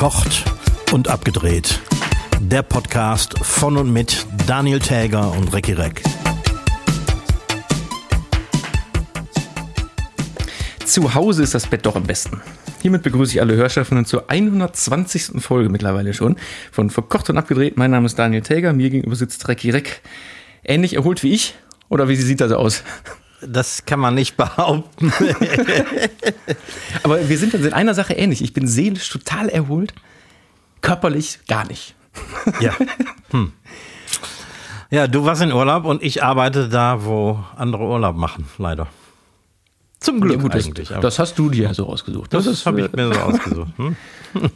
Verkocht und abgedreht. Der Podcast von und mit Daniel Täger und Recki Reck. Zu Hause ist das Bett doch am besten. Hiermit begrüße ich alle Hörschaffenden zur 120. Folge mittlerweile schon von Verkocht und abgedreht. Mein Name ist Daniel Täger, mir gegenüber sitzt Recki Reck. Ähnlich erholt wie ich? Oder wie sieht das aus? Das kann man nicht behaupten. Aber wir sind uns in einer Sache ähnlich. Ich bin seelisch total erholt, körperlich gar nicht. Ja. Hm. Ja, du warst in Urlaub und ich arbeite da, wo andere Urlaub machen, leider. Zum Glück Ja, gut, das- eigentlich. Das, hast du dir so ausgesucht. Das, ist, habe äh, ich mir so ausgesucht. Hm?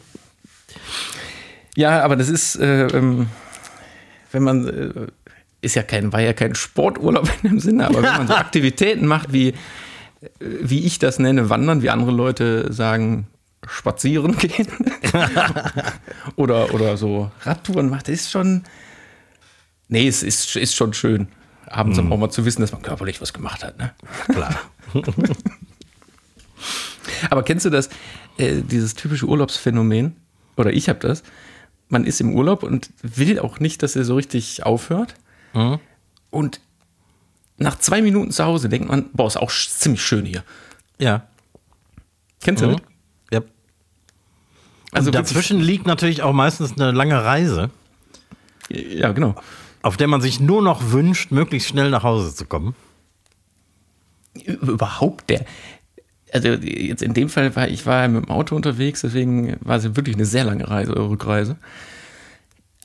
Ja, aber das ist, äh, ähm, wenn man, äh, ist ja kein, war ja kein Sporturlaub in dem Sinne, aber wenn man so Aktivitäten macht, wie, wie ich das nenne, wandern, wie andere Leute sagen, spazieren gehen oder, oder so Radtouren macht, ist schon, nee, es ist, ist schon schön, abends auch mal zu wissen, dass man körperlich was gemacht hat. Ne? Klar. Aber kennst du das, äh, dieses typische Urlaubsphänomen? Oder ich habe das. Man ist im Urlaub und will auch nicht, dass er so richtig aufhört. Und nach zwei Minuten zu Hause denkt man, boah, ist auch ziemlich schön hier. Ja. Kennst du Mhm. das? ja. Also und dazwischen liegt natürlich auch meistens eine lange Reise, Ja, genau. auf der man sich nur noch wünscht, möglichst schnell nach Hause zu kommen. Überhaupt der. Also jetzt in dem Fall war ich war mit dem Auto unterwegs, deswegen war es wirklich eine sehr lange Reise, Rückreise.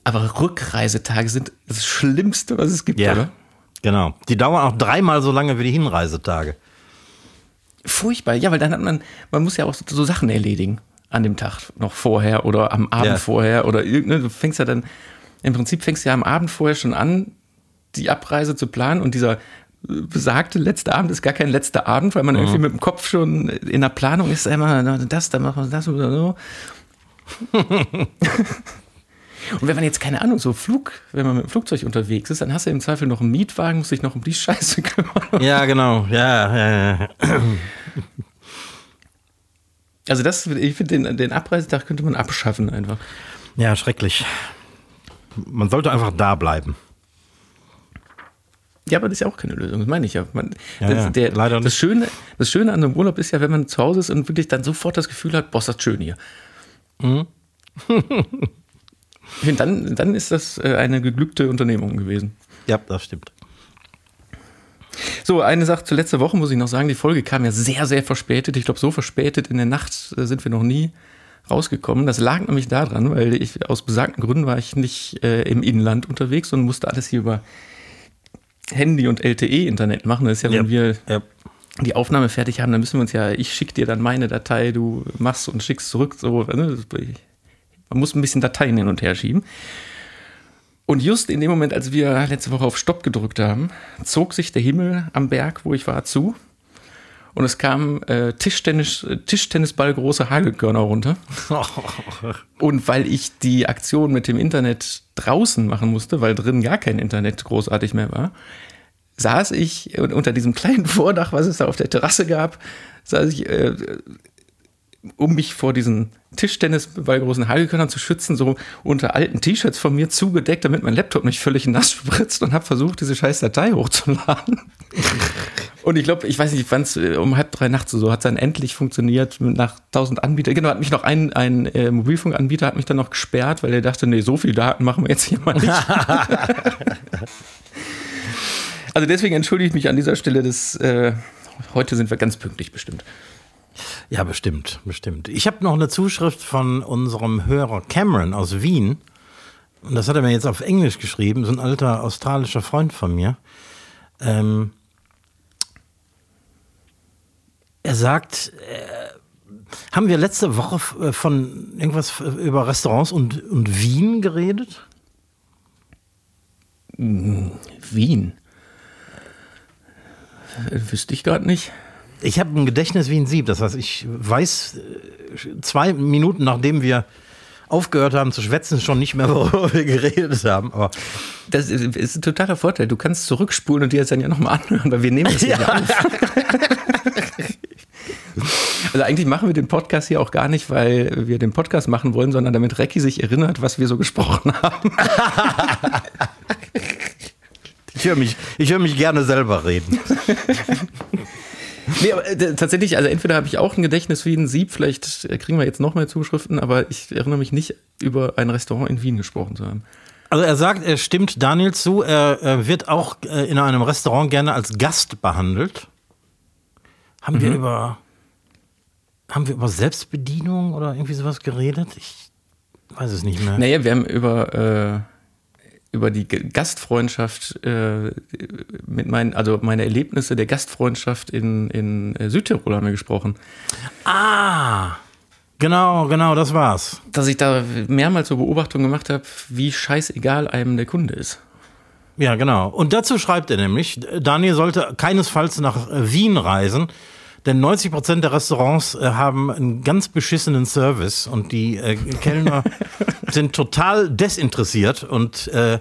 Aber Rückreisetage sind das Schlimmste, was es gibt, oder? Genau. Die dauern auch dreimal so lange wie die Hinreisetage. Furchtbar, ja, weil dann hat man, man muss ja auch so, Sachen erledigen an dem Tag noch vorher oder am Abend Ja. vorher oder irgendeine, du fängst ja dann, im Prinzip fängst du ja am Abend vorher schon an, die Abreise zu planen und dieser äh, besagte letzte Abend ist gar kein letzter Abend, weil man irgendwie mit dem Kopf schon in der Planung ist, immer das, dann machen wir das oder so. Und wenn man jetzt, keine Ahnung, so Flug, wenn man mit dem Flugzeug unterwegs ist, dann hast du im Zweifel noch einen Mietwagen, musst dich noch um die Scheiße kümmern. Ja, genau. Ja, ja, ja. Also das, ich finde, den, den Abreisetag könnte man abschaffen einfach. ja, schrecklich. Man sollte einfach da bleiben. Ja, aber das ist ja auch keine Lösung, das meine ich ja. Man, Ja, das, ja, der, leider das, nicht. Schöne, das Schöne an einem Urlaub ist ja, wenn man zu Hause ist und wirklich dann sofort das Gefühl hat, boah, ist das schön hier. Mhm. ich finde, dann, dann ist das äh, eine geglückte Unternehmung gewesen. Ja, das stimmt. So, eine Sache zur letzten Woche muss ich noch sagen, die Folge kam ja sehr, sehr verspätet. Ich glaube, so verspätet in der Nacht äh, sind wir noch nie rausgekommen. Das lag nämlich daran, weil ich aus besagten Gründen war ich nicht äh, im Inland unterwegs und musste alles hier über Handy und LTE-Internet machen. Das ist ja, wenn wir ja. die Aufnahme fertig haben, dann müssen wir uns ja, ich schicke dir dann meine Datei, du machst und schickst zurück. So, ne? Man muss ein bisschen Dateien hin und her schieben. Und just in dem Moment, als wir letzte Woche auf Stopp gedrückt haben, zog sich der Himmel am Berg, wo ich war, zu. Und es kamen äh, Tischtennis, äh, Tischtennisball große Hagelkörner runter. Und weil ich die Aktion mit dem Internet draußen machen musste, weil drin gar kein Internet großartig mehr war, saß ich unter diesem kleinen Vordach, was es da auf der Terrasse gab, saß ich, äh, um mich vor diesen Tischtennisball großen Hagelkörnern zu schützen, so unter alten T-Shirts von mir zugedeckt, damit mein Laptop nicht völlig nass spritzt und habe versucht, diese scheiß Datei hochzuladen. Und ich glaube, ich weiß nicht, wann es um halb drei nachts so hat es dann endlich funktioniert nach tausend Anbietern. Genau, hat mich noch ein, ein äh, Mobilfunkanbieter hat mich dann noch gesperrt, weil er dachte, nee, so viel Daten machen wir jetzt hier mal nicht. also deswegen entschuldige ich mich an dieser Stelle, dass äh, heute sind wir ganz pünktlich bestimmt. Ja, bestimmt, bestimmt. Ich habe noch eine Zuschrift von unserem Hörer Cameron aus Wien. Und das hat er mir jetzt auf Englisch geschrieben, so ein alter australischer Freund von mir. Ähm, er sagt, äh, haben wir letzte Woche äh, von irgendwas f- über Restaurants und, und Wien geredet? Wien. Äh, Wüsste ich gerade nicht. Ich habe ein Gedächtnis wie ein Sieb. Das heißt, ich weiß äh, zwei Minuten nachdem wir aufgehört haben zu schwätzen, schon nicht mehr, worüber wir geredet haben. Aber Das ist, ein totaler Vorteil. Du kannst zurückspulen und dir das dann ja nochmal anhören, weil wir nehmen das ja, auf. Also eigentlich machen wir den Podcast hier auch gar nicht, weil wir den Podcast machen wollen, sondern damit Recki sich erinnert, was wir so gesprochen haben. ich höre mich, hör mich gerne selber reden. Nee, aber äh, tatsächlich, also entweder habe ich auch ein Gedächtnis wie ein Sieb, vielleicht kriegen wir jetzt noch mehr Zuschriften, aber ich erinnere mich nicht, über ein Restaurant in Wien gesprochen zu haben. Also er sagt, er stimmt Daniel zu, er, er wird auch äh, in einem Restaurant gerne als Gast behandelt. Haben mhm. wir über haben wir über Selbstbedienung oder irgendwie sowas geredet? Ich weiß es nicht mehr. Naja, wir haben über, äh, über die Gastfreundschaft äh, mit meinen, also meine Erlebnisse der Gastfreundschaft in, in äh, Südtirol haben wir gesprochen. Ah! Genau, genau, das war's. Dass ich da mehrmals so Beobachtungen gemacht habe, wie scheißegal einem der Kunde ist. Ja, genau. Und dazu schreibt er nämlich, Daniel sollte keinesfalls nach Wien reisen, denn 90 Prozent der Restaurants äh, haben einen ganz beschissenen Service und die äh, Kellner sind total desinteressiert und äh,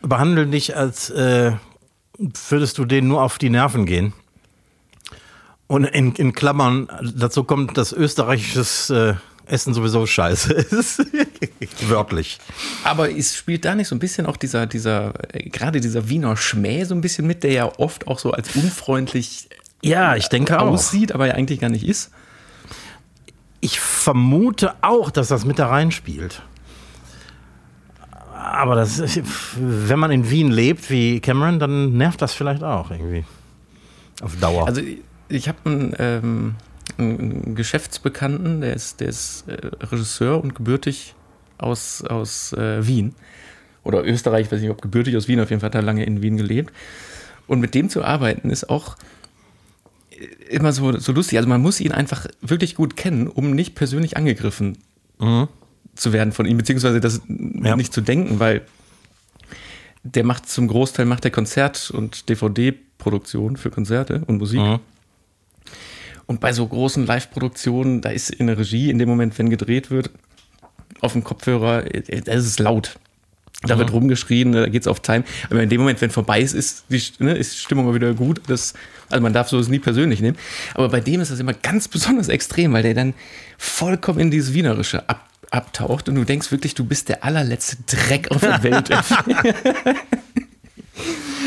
behandeln dich, als äh, würdest du denen nur auf die Nerven gehen. Und in, in Klammern, dazu kommt, dass österreichisches äh, Essen sowieso scheiße ist. Wörtlich. Aber es spielt da nicht so ein bisschen auch dieser, dieser, äh, gerade dieser Wiener Schmäh so ein bisschen mit, der ja oft auch so als unfreundlich ja, ich denke aussieht, auch. aber ja eigentlich gar nicht ist. Ich vermute auch, dass das mit da reinspielt. Aber das ist, wenn man in Wien lebt wie Cameron, dann nervt das vielleicht auch irgendwie. Auf Dauer. Also ich habe einen, ähm, einen, Geschäftsbekannten, der ist, der ist äh, Regisseur und gebürtig aus, aus äh, Wien. Oder Österreich, weiß nicht, ob gebürtig aus Wien, auf jeden Fall hat er lange in Wien gelebt. Und mit dem zu arbeiten ist auch immer so, so lustig. Also man muss ihn einfach wirklich gut kennen, um nicht persönlich angegriffen mhm. zu werden von ihm, beziehungsweise das ja. nicht zu denken, weil der macht zum Großteil macht der Konzert- und DVD-Produktion für Konzerte und Musik. Mhm. Und bei so großen Live-Produktionen, da ist in der Regie, in dem Moment, wenn gedreht wird, auf dem Kopfhörer, da ist es laut. Da mhm. wird rumgeschrien, da geht es auf Time. Aber in dem Moment, wenn vorbei ist, ist die ne, ist die Stimmung mal wieder gut. Das, also man darf sowas nie persönlich nehmen. Aber bei dem ist das immer ganz besonders extrem, weil der dann vollkommen in dieses Wienerische ab, abtaucht und du denkst wirklich, du bist der allerletzte Dreck auf der Welt.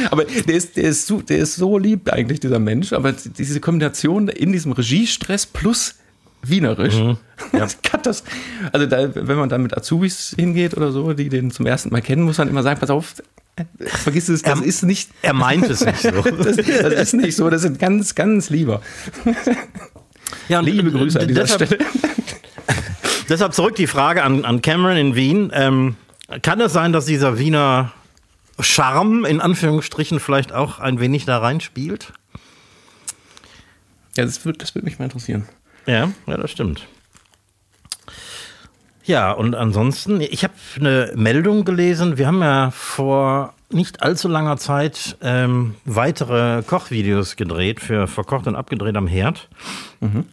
aber der ist, der, ist so, der ist so lieb eigentlich, dieser Mensch. Aber diese Kombination in diesem Regiestress plus wienerisch. Mhm. Ja. Das, also da, wenn man da mit Azubis hingeht oder so, die den zum ersten Mal kennen, muss man immer sagen, pass auf, vergiss es, das er, ist nicht. Er meint es nicht so. das, das, ist nicht so, das sind ganz, ganz lieber. Ja, Liebe Grüße an dieser deshalb, Stelle. deshalb zurück die Frage an, an Cameron in Wien. Ähm, kann es sein, dass dieser Wiener Charme in Anführungsstrichen vielleicht auch ein wenig da reinspielt? Ja, das würde das würd mich mal interessieren. Ja, ja, das stimmt. Ja, und ansonsten, ich habe eine Meldung gelesen. Wir haben ja vor nicht allzu langer Zeit ähm, weitere Kochvideos gedreht für Verkocht und Abgedreht am Herd. Mhm.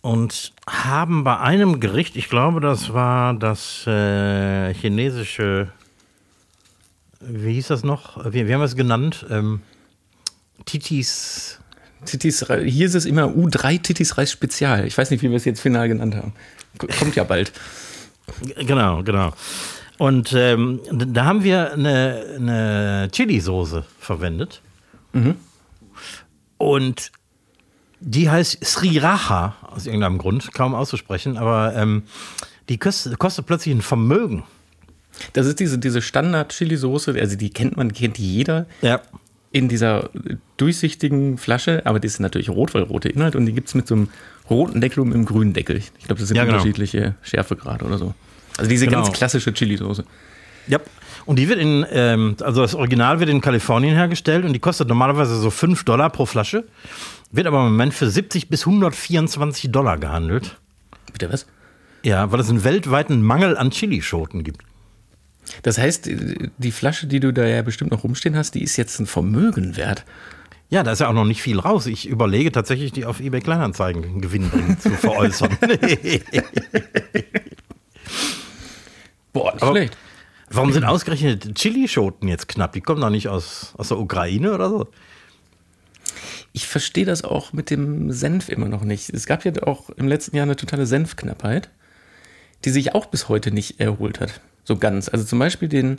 Und haben bei einem Gericht, ich glaube, das war das äh, chinesische, wie hieß das noch? Wie, wie haben wir es genannt? Ähm, Titis Titis, hier ist es immer U3 Titis Reis Spezial. Ich weiß nicht, wie wir es jetzt final genannt haben. Kommt ja bald. Genau, genau. Und ähm, da haben wir eine, eine Chili-Soße verwendet. Mhm. Und die heißt Sriracha, aus irgendeinem Grund, kaum auszusprechen, aber ähm, die kostet, kostet plötzlich ein Vermögen. Das ist diese, diese Standard-Chili-Soße, also die kennt man, kennt jeder. Ja in dieser durchsichtigen Flasche, aber die ist natürlich rot, weil rote Inhalt und die gibt es mit so einem roten Deckel und einem grünen Deckel. Ich glaube, das sind ja, genau. unterschiedliche Schärfegrade oder so. Also diese genau. ganz klassische Chili-Soße. Ja. Und die wird in, ähm, also das Original wird in Kalifornien hergestellt und die kostet normalerweise so 5 Dollar pro Flasche, wird aber im Moment für 70 bis 124 Dollar gehandelt. Bitte was? Ja, weil es einen weltweiten Mangel an Chilischoten gibt. Das heißt, die Flasche, die du da ja bestimmt noch rumstehen hast, die ist jetzt ein Vermögen wert. Ja, da ist ja auch noch nicht viel raus. Ich überlege tatsächlich, die auf eBay Kleinanzeigen gewinnbringend zu veräußern. Boah, nicht Aber schlecht. Warum sind ausgerechnet Chilischoten jetzt knapp? Die kommen doch nicht aus, aus der Ukraine oder so? ich verstehe das auch mit dem Senf immer noch nicht. Es gab ja auch im letzten Jahr eine totale Senfknappheit, die sich auch bis heute nicht erholt hat. So ganz. Also zum Beispiel den,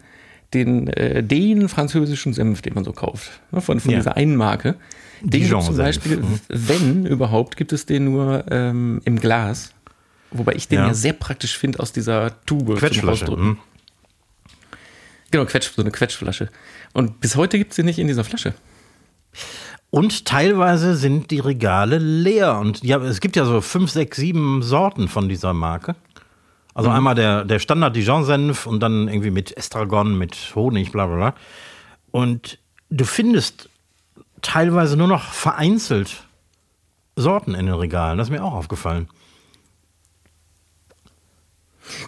den, äh, den französischen Senf, den man so kauft, ne, von, von Ja. dieser einen Marke. Den gibt zum. Beispiel, Mhm. wenn überhaupt, gibt es den nur ähm, im Glas. Wobei ich den Ja. ja, sehr praktisch finde aus dieser Tube. Quetschflasche. Rausdrücken. hm. Genau, Quetsch, so eine Quetschflasche. Und bis heute gibt es sie nicht in dieser Flasche. Und teilweise sind die Regale leer. Und ja, es gibt ja so fünf, sechs, sieben Sorten von dieser Marke. Also einmal der, der Standard Dijon-Senf und dann irgendwie mit Estragon, mit Honig, bla bla bla. Und du findest teilweise nur noch vereinzelt Sorten in den Regalen. Das ist mir auch aufgefallen.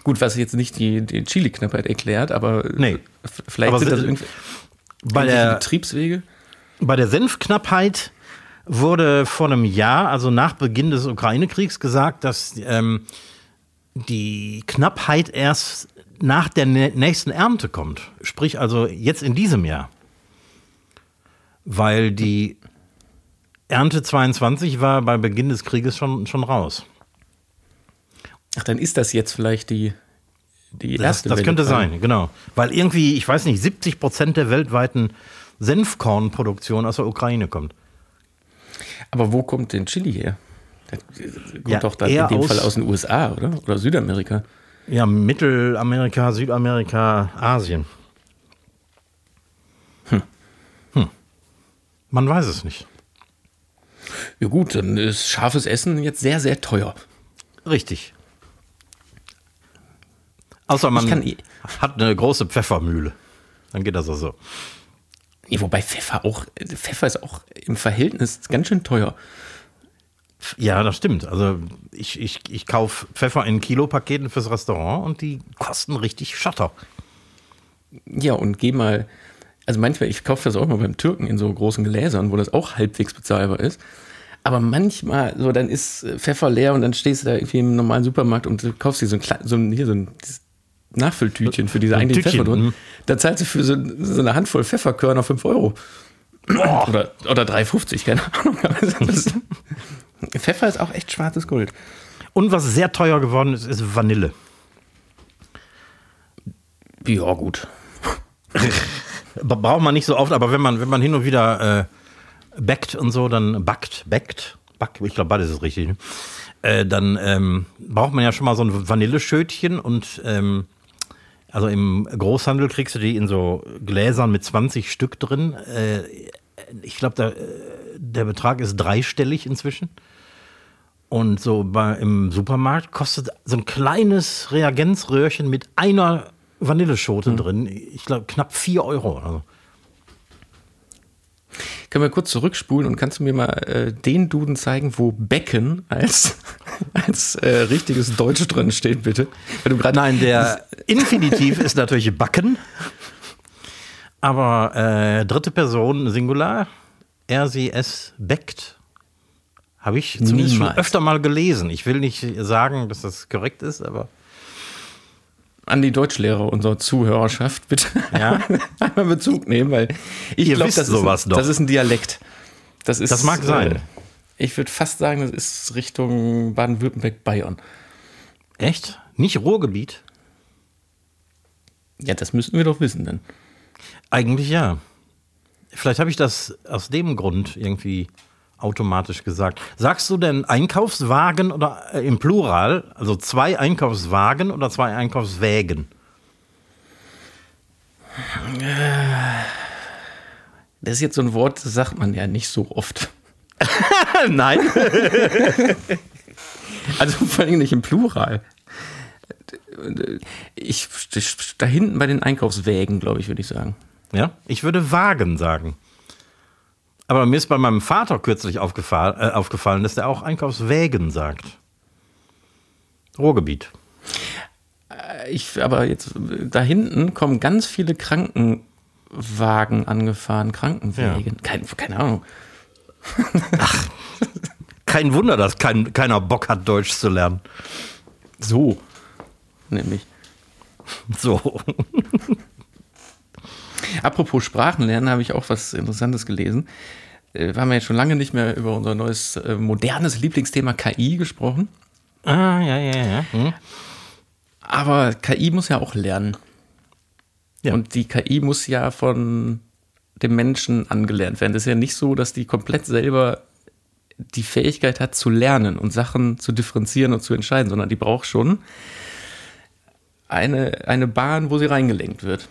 Gut, was jetzt nicht die, die Chili-Knappheit erklärt, aber Nee. f- vielleicht Aber sind das irgendwie, Bei der, Betriebswege. Bei der Senfknappheit wurde vor einem Jahr, also nach Beginn des Ukraine-Kriegs, gesagt, dass ähm, die Knappheit erst nach der nä- nächsten Ernte kommt. Sprich also jetzt in diesem Jahr. Weil die Ernte 22 war bei Beginn des Krieges schon, schon raus. Ach, dann ist das jetzt vielleicht die, die Das, erste das Welle könnte sein, genau. Weil irgendwie, ich weiß nicht, 70 Prozent der weltweiten Senfkornproduktion aus der Ukraine kommt. Aber wo kommt denn Chili her? Der kommt Ja, doch dann in dem aus- Fall aus den USA, oder? Oder Südamerika. Ja, Mittelamerika, Südamerika, Asien. Hm. Man weiß es nicht. Ja gut, dann ist scharfes Essen jetzt sehr, sehr teuer. Richtig. Außer man kann hat eine große Pfeffermühle. Dann geht das auch so. Ja, wobei Pfeffer auch, Pfeffer ist auch im Verhältnis ganz schön teuer. Ja, das stimmt. Also ich, ich, ich kaufe Pfeffer in Kilopaketen fürs Restaurant und die kosten richtig Schotter. Ja, und geh mal, also manchmal, ich kaufe das auch mal beim Türken in so großen Gläsern, wo das auch halbwegs bezahlbar ist. Aber manchmal, so, dann ist äh, Pfeffer leer und dann stehst du da irgendwie im normalen Supermarkt und du kaufst dir so ein, so ein, hier so ein Nachfülltütchen für diese ein eigentlichen Pfeffer drin. mhm. Da zahlst du für so, so eine Handvoll Pfefferkörner 5 Euro. Oder, oder 3,50, keine Ahnung. Pfeffer ist auch echt schwarzes Gold. Und was sehr teuer geworden ist, ist Vanille. Ja, gut. Braucht man nicht so oft, aber wenn man, wenn man hin und wieder äh, backt und so, dann backt, backt, back, ich glaube, beides ist richtig, ne? äh, dann ähm, braucht man ja schon mal so ein Vanilleschötchen und ähm, also im Großhandel kriegst du die in so Gläsern mit 20 Stück drin. Äh, ich glaube, der, der Betrag ist dreistellig inzwischen. Und so bei, im Supermarkt kostet so ein kleines Reagenzröhrchen mit einer Vanilleschote drin, ich glaube, knapp 4 Euro. Also. Können wir kurz zurückspulen und kannst du mir mal äh, den Duden zeigen, wo Becken als, als äh, richtiges Deutsch drin steht, bitte? Nein, der Infinitiv ist natürlich backen. Aber äh, dritte Person Singular, er, sie, es backt. Habe ich zumindest schon öfter mal gelesen. Ich will nicht sagen, dass das korrekt ist, aber an die Deutschlehrer unserer Zuhörerschaft bitte Ja. einmal Bezug nehmen, weil ich glaube, das, ist sowas ein- doch. das ist ein Dialekt. Das, ist, Das mag sein. Äh, ich würde fast sagen, das ist Richtung Baden-Württemberg-Bayern. echt? Nicht Ruhrgebiet? Ja, das müssten wir doch wissen dann. Eigentlich ja. Vielleicht habe ich das aus dem Grund irgendwie automatisch gesagt. Sagst du denn Einkaufswagen oder äh, im Plural, also zwei Einkaufswagen oder zwei Einkaufswägen? Das ist jetzt so ein Wort, das sagt man ja nicht so oft. Nein. Also vor allem nicht im Plural. Ich, da hinten bei den Einkaufswägen, glaube ich, würde ich sagen. Ja, ich würde Wagen sagen. Aber mir ist bei meinem Vater kürzlich aufgefallen, äh, aufgefallen dass der auch Einkaufswägen sagt. Ruhrgebiet. Ich, aber jetzt, da hinten kommen ganz viele Krankenwagen angefahren, Krankenwägen. Kein, keine Ahnung. Kein Wunder, dass kein, keiner Bock hat, Deutsch zu lernen. So, nämlich. So. Apropos Sprachen lernen, habe ich auch was Interessantes gelesen. äh, wir haben ja jetzt schon lange nicht mehr über unser neues, äh, modernes Lieblingsthema KI gesprochen. Ah, ja, ja, ja. Hm. Aber KI muss ja auch lernen. Ja. Und die KI muss ja von dem Menschen angelernt werden. Das ist ja nicht so, dass die komplett selber die Fähigkeit hat zu lernen und Sachen zu differenzieren und zu entscheiden, sondern die braucht schon eine, eine Bahn, wo sie reingelenkt wird.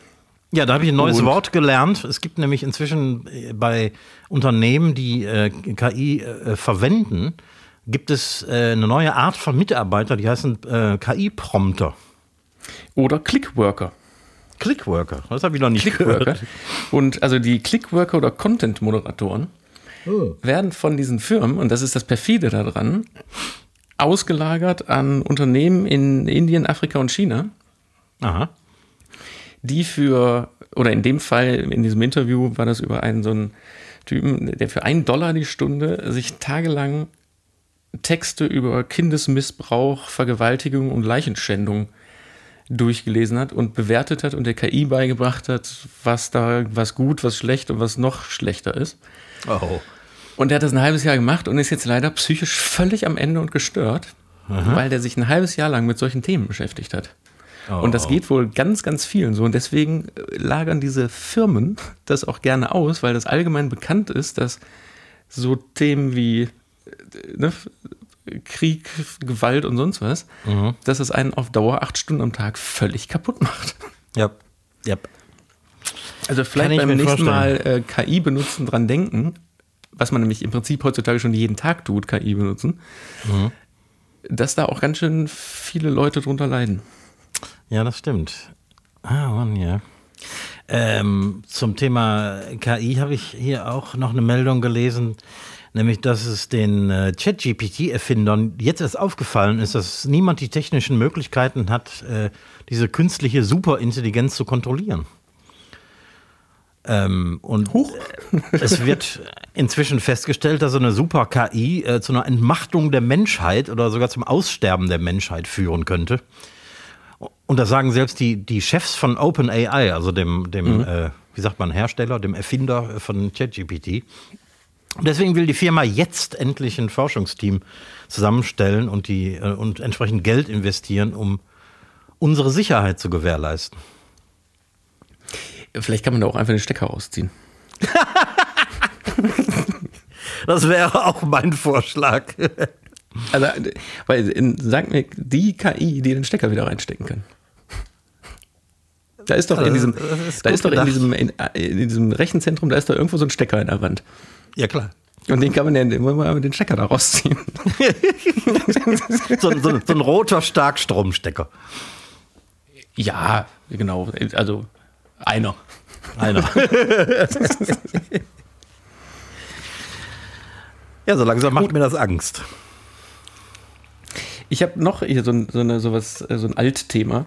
Ja, da habe ich ein neues Und- Wort gelernt. Es gibt nämlich inzwischen äh, bei Unternehmen, die äh, KI äh, verwenden, gibt es äh, eine neue Art von Mitarbeiter, die heißen äh, KI-Prompter. Oder Clickworker. Clickworker, das habe ich noch nicht Clickworker. gehört. Und also die Clickworker oder Content-Moderatoren werden von diesen Firmen, und das ist das perfide daran, ausgelagert an Unternehmen in Indien, Afrika und China, Aha. Die für, oder in dem Fall, in diesem Interview war das über einen so einen Typen, der für einen Dollar die Stunde sich tagelang Texte über Kindesmissbrauch, Vergewaltigung und Leichenschändung durchgelesen hat und bewertet hat und der KI beigebracht hat, was da, was gut, was schlecht und was noch schlechter ist. Oh. Und der hat das ein halbes Jahr gemacht und ist jetzt leider psychisch völlig am Ende und gestört, weil der sich ein halbes Jahr lang mit solchen Themen beschäftigt hat. Und das geht wohl ganz, ganz vielen so. Und deswegen äh, lagern diese Firmen das auch gerne aus, weil das allgemein bekannt ist, dass so Themen wie äh, ne, Krieg, Gewalt und sonst was, dass es einen auf Dauer acht Stunden am Tag völlig kaputt macht. Ja. ja. Also vielleicht beim nächsten Mal vorstellen. äh, KI benutzen dran denken, was man nämlich im Prinzip heutzutage schon jeden Tag tut, KI benutzen, Mhm. dass da auch ganz schön viele Leute drunter leiden. Ja, das stimmt. Ah, Mann, ja. Ähm, zum Thema KI habe ich hier auch noch eine Meldung gelesen, nämlich dass es den äh, ChatGPT-Erfindern jetzt erst aufgefallen ist, dass niemand die technischen Möglichkeiten hat, äh, diese künstliche Superintelligenz zu kontrollieren. Ähm, und es wird inzwischen festgestellt, dass so eine Super-KI äh, zu einer Entmachtung der Menschheit oder sogar zum Aussterben der Menschheit führen könnte. Und das sagen selbst die, die Chefs von OpenAI, also dem, dem äh, wie sagt man, Hersteller, dem Erfinder von ChatGPT. Deswegen will die Firma jetzt endlich ein Forschungsteam zusammenstellen und, die, äh, und entsprechend Geld investieren, um unsere Sicherheit zu gewährleisten. Vielleicht kann man da auch einfach den Stecker rausziehen. Das wäre auch mein Vorschlag. Also, äh, weil in, sag mir die KI, die den Stecker wieder reinstecken kann. Da ist doch in diesem, das ist da gut ist doch in diesem, in, in diesem Rechenzentrum, da ist doch irgendwo so ein Stecker in der Wand. Ja, klar. Und den kann man dann wollen wir den Stecker da rausziehen. So, so, so ein roter Starkstromstecker. Ja, genau. Also einer. Einer. ja, so langsam macht mir das Angst. Ich habe noch hier so ein, so, eine, sowas, äh, so ein Altthema.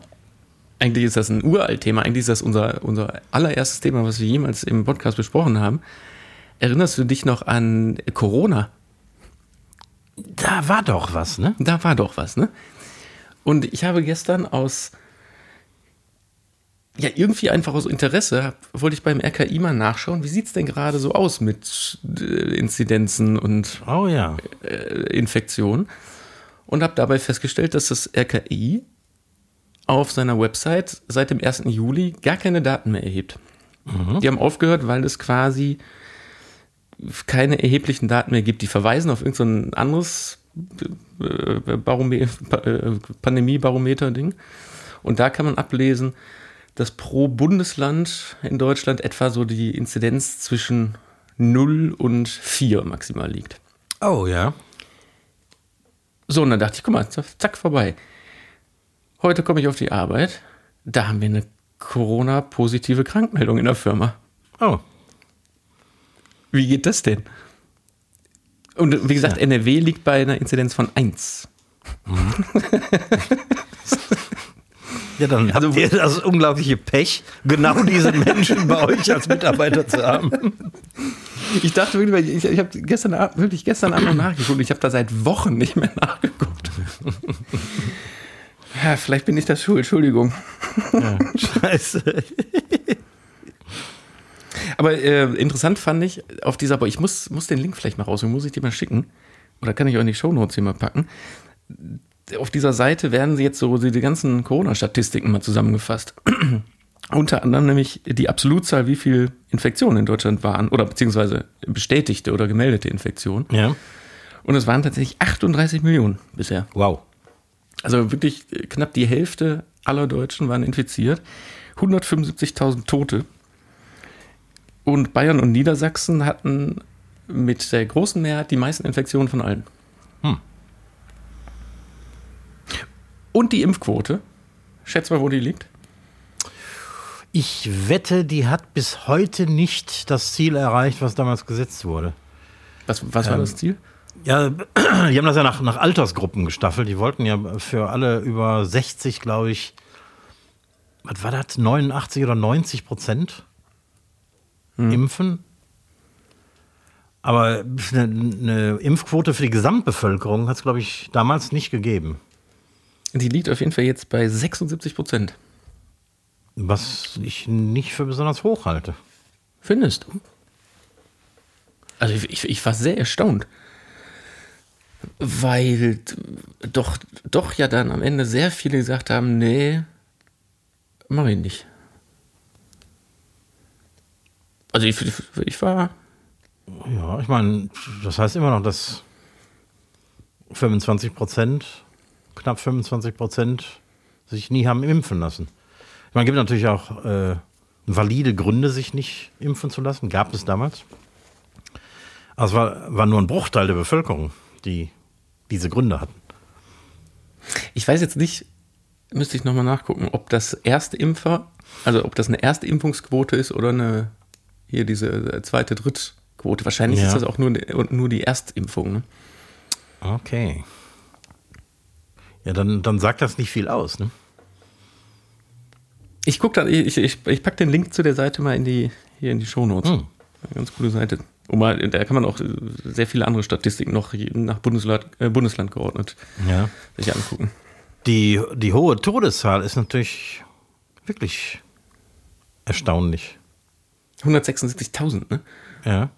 Eigentlich ist das ein Uraltthema. Eigentlich ist das unser, unser allererstes Thema, was wir jemals im Podcast besprochen haben. Erinnerst du dich noch an Corona? Da war doch was, ne? Da war doch was, ne? Und ich habe gestern aus, ja, irgendwie einfach aus Interesse, wollte ich beim RKI mal nachschauen, wie sieht es denn gerade so aus mit äh, Inzidenzen und Oh ja. äh, Infektionen und habe dabei festgestellt, dass das RKI auf seiner Website seit dem 1. Juli gar keine Daten mehr erhebt. Die haben aufgehört, weil es quasi keine erheblichen Daten mehr gibt. Die verweisen auf irgendein anderes äh, Pa- äh, Pandemie-Barometer-Ding. Und da kann man ablesen, dass pro Bundesland in Deutschland etwa so die Inzidenz zwischen 0 und 4 maximal liegt. Oh ja. So, und dann dachte ich, guck mal, zack, vorbei. Heute komme ich auf die Arbeit. Da haben wir eine Corona-positive Krankmeldung in der Firma. Oh. Wie geht das denn? Und wie gesagt, NRW liegt bei einer Inzidenz von 1. Ja, dann Also habt ihr das unglaubliche Pech, genau diese Menschen bei euch als Mitarbeiter zu haben. Ich dachte wirklich, ich, ich habe gestern Abend, wirklich gestern Abend noch nachgeguckt. Ich habe da seit Wochen nicht mehr nachgeguckt. Ja, vielleicht bin ich das schuld, Entschuldigung. Scheiße. Aber äh, interessant fand ich auf dieser, aber ich muss, muss den Link vielleicht mal raus, muss ich dir mal schicken. Oder kann ich auch in die Shownotes hier mal packen. Auf dieser Seite werden sie jetzt so die ganzen Corona-Statistiken mal zusammengefasst. Unter anderem nämlich die Absolutzahl, wie viel Infektionen in Deutschland waren, oder beziehungsweise bestätigte oder gemeldete Infektionen. Ja. Und es waren tatsächlich 38 Millionen bisher. Wow. Also wirklich knapp die Hälfte aller Deutschen waren infiziert. 175.000 Tote. Und Bayern und Niedersachsen hatten mit der großen Mehrheit die meisten Infektionen von allen. Hm. Und die Impfquote. Schätz mal, wo die liegt. Ich wette, die hat bis heute nicht das Ziel erreicht, was damals gesetzt wurde. Was, was war Ähm, das Ziel? Ja, die haben das ja nach, nach Altersgruppen gestaffelt. Die wollten ja für alle über 60, glaube ich, was war das, 89 oder 90 Prozent impfen. Aber eine, eine Impfquote für die Gesamtbevölkerung hat es, glaube ich, damals nicht gegeben. Die liegt auf jeden Fall jetzt bei 76 Prozent. Was ich nicht für besonders hoch halte. Findest du? Also ich, ich, ich war sehr erstaunt. Weil doch, doch ja dann am Ende sehr viele gesagt haben, nee, mach ich nicht. Also ich, ich, ich war, Ja, ich meine, das heißt immer noch, dass 25 Prozent, knapp 25 Prozent sich nie haben impfen lassen. Es gibt natürlich auch äh, valide Gründe, sich nicht impfen zu lassen. Gab es damals. Aber es war, war nur ein Bruchteil der Bevölkerung, die diese Gründe hatten. ich weiß jetzt nicht, müsste ich nochmal nachgucken, ob das erste Impfer, also ob das eine erste Impfungsquote ist oder eine, hier diese äh, zweite, Drittquote. Wahrscheinlich Ja. ist das auch nur, nur die Erstimpfung. Ne? Okay. Ja, dann, dann sagt das nicht viel aus, ne? Ich guck dann, ich, ich, ich pack den Link zu der Seite mal in die, hier in die Shownotes. Hm. Eine ganz coole Seite. Und mal, da kann man auch äh, sehr viele andere Statistiken noch nach Bundesland, äh, Bundesland geordnet Ja. sich angucken. Die, die hohe Todeszahl ist natürlich wirklich erstaunlich. 176.000, ne? Ja.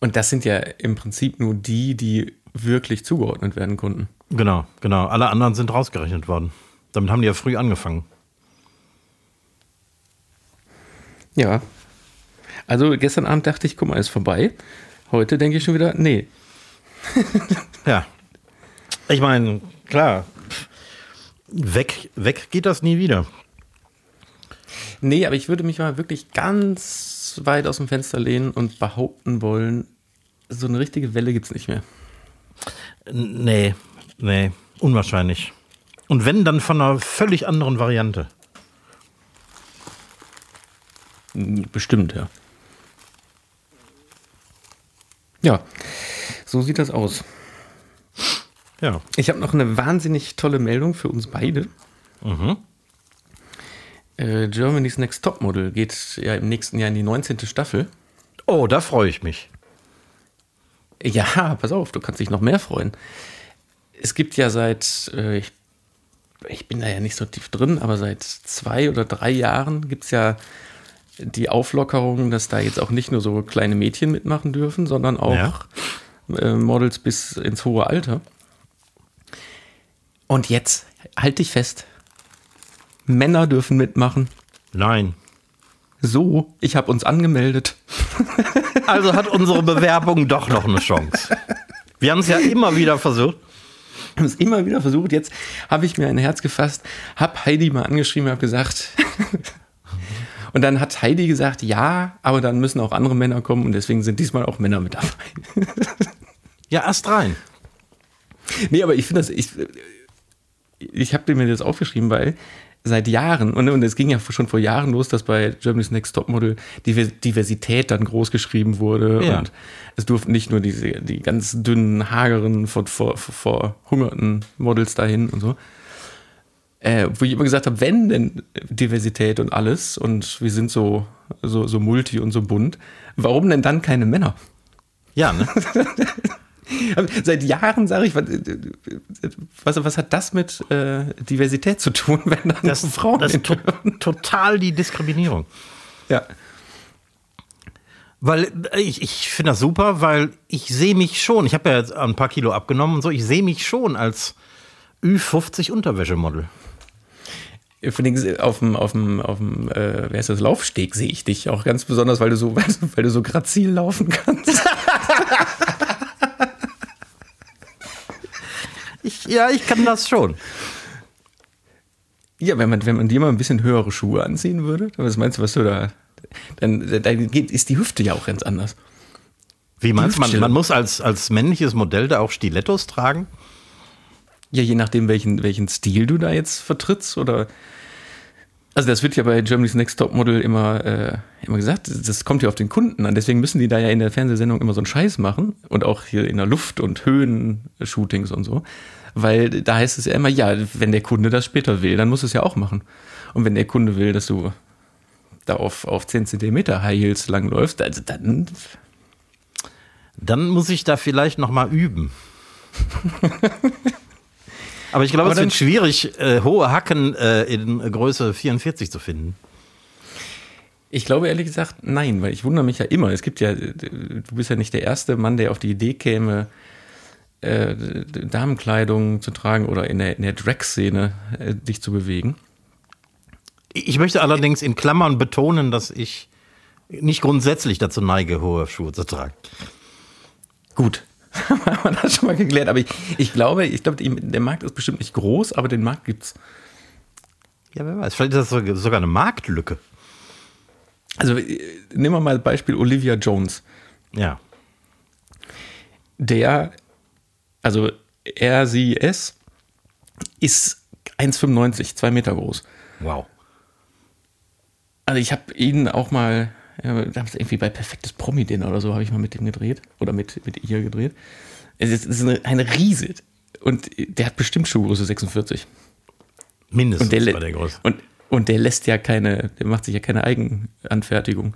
Und das sind ja im Prinzip nur die, die wirklich zugeordnet werden konnten. Genau, genau. Alle anderen sind rausgerechnet worden. Damit haben die ja früh angefangen. Ja. Also gestern Abend dachte ich, guck mal, ist vorbei. Heute denke ich schon wieder, nee. Ja. Ich meine, klar. Weg, weg geht das nie wieder. Nee, aber ich würde mich mal wirklich ganz weit aus dem Fenster lehnen und behaupten wollen, so eine richtige Welle gibt es nicht mehr. Nee, nee, unwahrscheinlich. Und wenn, dann von einer völlig anderen Variante. Bestimmt, ja. Ja, so sieht das aus. Ja. Ich habe noch eine wahnsinnig tolle Meldung für uns beide. Äh, Germany's Next Topmodel geht ja im nächsten Jahr in die 19. Staffel. Oh, da freue ich mich. Ja, pass auf, du kannst dich noch mehr freuen. Es gibt ja seit, äh, ich, ich bin da ja nicht so tief drin, aber seit zwei oder drei Jahren gibt es ja die Auflockerung, dass da jetzt auch nicht nur so kleine Mädchen mitmachen dürfen, sondern auch Ja. äh, Models bis ins hohe Alter. Und jetzt, halt dich fest, Männer dürfen mitmachen. Nein. So, ich habe uns angemeldet. Also hat unsere Bewerbung doch noch eine Chance. Wir haben es ja immer wieder versucht. haben es immer wieder versucht. Jetzt habe ich mir ein Herz gefasst, habe Heidi mal angeschrieben, habe gesagt. und dann hat Heidi gesagt, ja, aber dann müssen auch andere Männer kommen und deswegen sind diesmal auch Männer mit dabei. Ja, erst rein. nee, aber ich finde das, ich, ich habe mir das aufgeschrieben, weil seit Jahren, und, und es ging ja schon vor Jahren los, dass bei Germany's Next Topmodel Diver- Diversität dann groß geschrieben wurde Ja. und es durften nicht nur diese, die ganz dünnen, hageren, vor, vor, vor verhungerten Models dahin und so. Äh, wo ich immer gesagt habe, wenn denn Diversität und alles und wir sind so, so, so multi und so bunt, warum denn dann keine Männer? Ja, ne? Seit Jahren sage ich, was, was, hat das mit äh, Diversität zu tun, wenn da Das, Frauen das ist to total die Diskriminierung. Ja. Weil äh, ich, ich finde das super, weil ich sehe mich schon, ich habe ja jetzt ein paar Kilo abgenommen und so, ich sehe mich schon als Ü50 Unterwäschemodel. Vor allem auf dem, auf dem, auf dem äh, wer ist das, Laufsteg sehe ich dich auch ganz besonders, weil du so, weil du so grazil laufen kannst. Ich, ja, ich kann das schon. Ja, wenn man, wenn man dir mal ein bisschen höhere Schuhe anziehen würde, was meinst du, was du da, dann, dann geht, ist die Hüfte ja auch ganz anders. Wie meinst du, man, man muss als, als männliches Modell da auch Stilettos tragen? Ja, je nachdem, welchen, welchen Stil du da jetzt vertrittst oder. Also, das wird ja bei Germany's Next Top Model immer, äh, immer gesagt, das kommt ja auf den Kunden an. Deswegen müssen die da ja in der Fernsehsendung immer so einen Scheiß machen und auch hier in der Luft- und Höhen-Shootings und so. Weil da heißt es ja immer, ja, wenn der Kunde das später will, dann muss es ja auch machen. Und wenn der Kunde will, dass du da auf, auf 10 Zentimeter High Heels langläufst, also dann Dann muss ich da vielleicht noch mal üben. Aber ich glaube, Aber es wird schwierig, äh, hohe Hacken äh, in Größe 44 zu finden. Ich glaube ehrlich gesagt, nein, weil ich wundere mich ja immer. Es gibt ja, du bist ja nicht der erste Mann, der auf die Idee käme, äh, Damenkleidung zu tragen oder in der, in der Drag-Szene äh, dich zu bewegen. Ich möchte allerdings in Klammern betonen, dass ich nicht grundsätzlich dazu neige, hohe Schuhe zu tragen. Gut. Haben wir das schon mal geklärt. Aber ich, ich glaube, ich glaube, der Markt ist bestimmt nicht groß, aber den Markt gibt's. Ja, wer weiß, vielleicht ist das so- sogar eine Marktlücke. Also äh, nehmen wir mal Beispiel Olivia Jones. Ja. Der, also er, sie, es, ist 1,95, zwei Meter groß. Wow. Also ich habe ihn auch mal, damals irgendwie bei Perfektes Promi-Dinner oder so habe ich mal mit dem gedreht oder mit, mit ihr gedreht. Es ist, es ist eine, eine Riese und der hat bestimmt Schuhgröße 46. Mindestens Und der, bei der Größe. und, und der lässt ja keine, der macht sich ja keine Eigenanfertigung.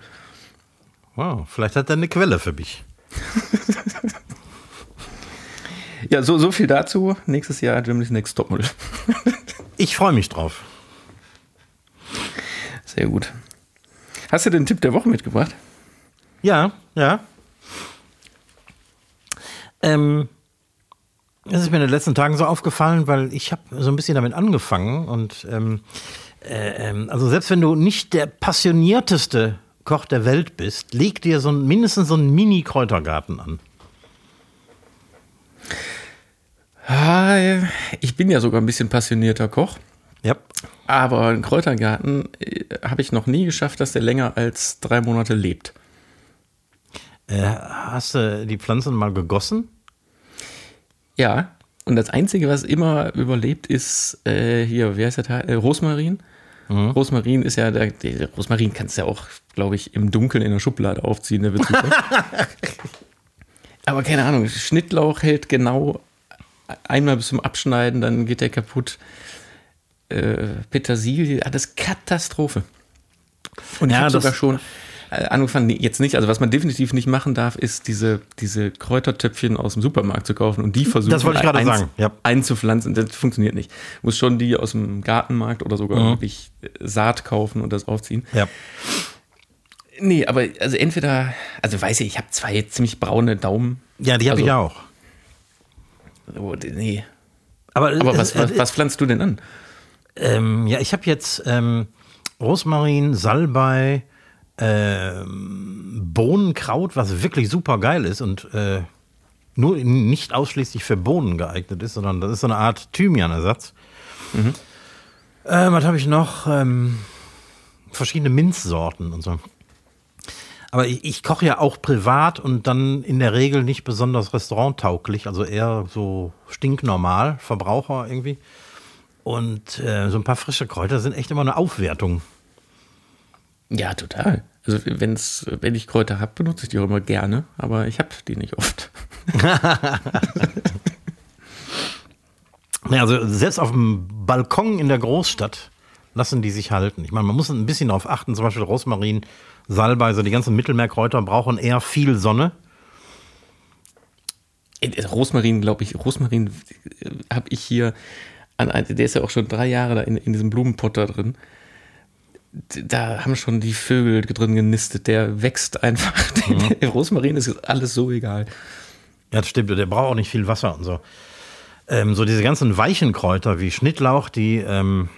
Wow, vielleicht hat er eine Quelle für mich. Ja, so, so viel dazu. Nächstes Jahr Germany's Next Topmodel. Ich freue mich drauf. Sehr gut. Hast du den Tipp der Woche mitgebracht? Ja, ja. Ähm, das ist mir in den letzten Tagen so aufgefallen, weil ich habe so ein bisschen damit angefangen und ähm, äh, ähm, also selbst wenn du nicht der passionierteste Koch der Welt bist, leg dir so ein, mindestens so einen Mini-Kräutergarten an. Ich bin ja sogar ein bisschen passionierter Koch. Ja. Aber einen Kräutergarten äh, habe ich noch nie geschafft, dass der länger als drei Monate lebt. Äh, hast du die Pflanzen mal gegossen? Ja. Und das Einzige, was immer überlebt, ist äh, hier, wie heißt der Teil? Äh, Rosmarin. Rosmarin ist ja, der, der Rosmarin kannst du ja auch, glaube ich, im Dunkeln in der Schublade aufziehen, der. Aber keine Ahnung, Schnittlauch hält genau einmal bis zum Abschneiden, dann geht der kaputt. Äh, Petersilie, alles Katastrophe. Und ich Ja, habe sogar schon äh, angefangen, jetzt nicht, also was man definitiv nicht machen darf, ist diese, diese Kräutertöpfchen aus dem Supermarkt zu kaufen und die versuchen Das wollte ich gerade sagen, ja. einzupflanzen. Das funktioniert nicht. Muss schon die aus dem Gartenmarkt oder sogar Mhm. wirklich äh, Saat kaufen und das aufziehen. Ja. Nee, aber also entweder, also weiß ich, ich habe zwei ziemlich braune Daumen. Ja, die habe Also- ich auch. Oh, nee. Aber, Aber was, was, was pflanzt du denn an? Ähm, ja, ich habe jetzt ähm, Rosmarin, Salbei, ähm, Bohnenkraut, was wirklich super geil ist und äh, nur nicht ausschließlich für Bohnen geeignet ist, sondern das ist so eine Art Thymianersatz. Ähm, was habe ich noch? Ähm, verschiedene Minzsorten und so. Aber ich, ich koche ja auch privat und dann in der Regel nicht besonders restauranttauglich, also eher so stinknormal, Verbraucher irgendwie. Und äh, so ein paar frische Kräuter sind echt immer eine Aufwertung. Ja, total. Also wenn's, wenn ich Kräuter habe, benutze ich die auch immer gerne, aber ich habe die nicht oft. Ja, also selbst auf dem Balkon in der Großstadt lassen die sich halten. Ich meine, man muss ein bisschen darauf achten, zum Beispiel Rosmarin, Salbei, also die ganzen Mittelmeerkräuter brauchen eher viel Sonne. Äh, Rosmarin, glaube ich, Rosmarin habe ich hier an ein- der ist ja auch schon drei Jahre da in, in diesem Blumenpott da drin. da haben schon die Vögel drin genistet. Der wächst einfach. Mhm. Der Rosmarin ist alles so egal. Ja, das stimmt. Der braucht auch nicht viel Wasser und so. Ähm, so diese ganzen weichen Kräuter wie Schnittlauch, die, ähm,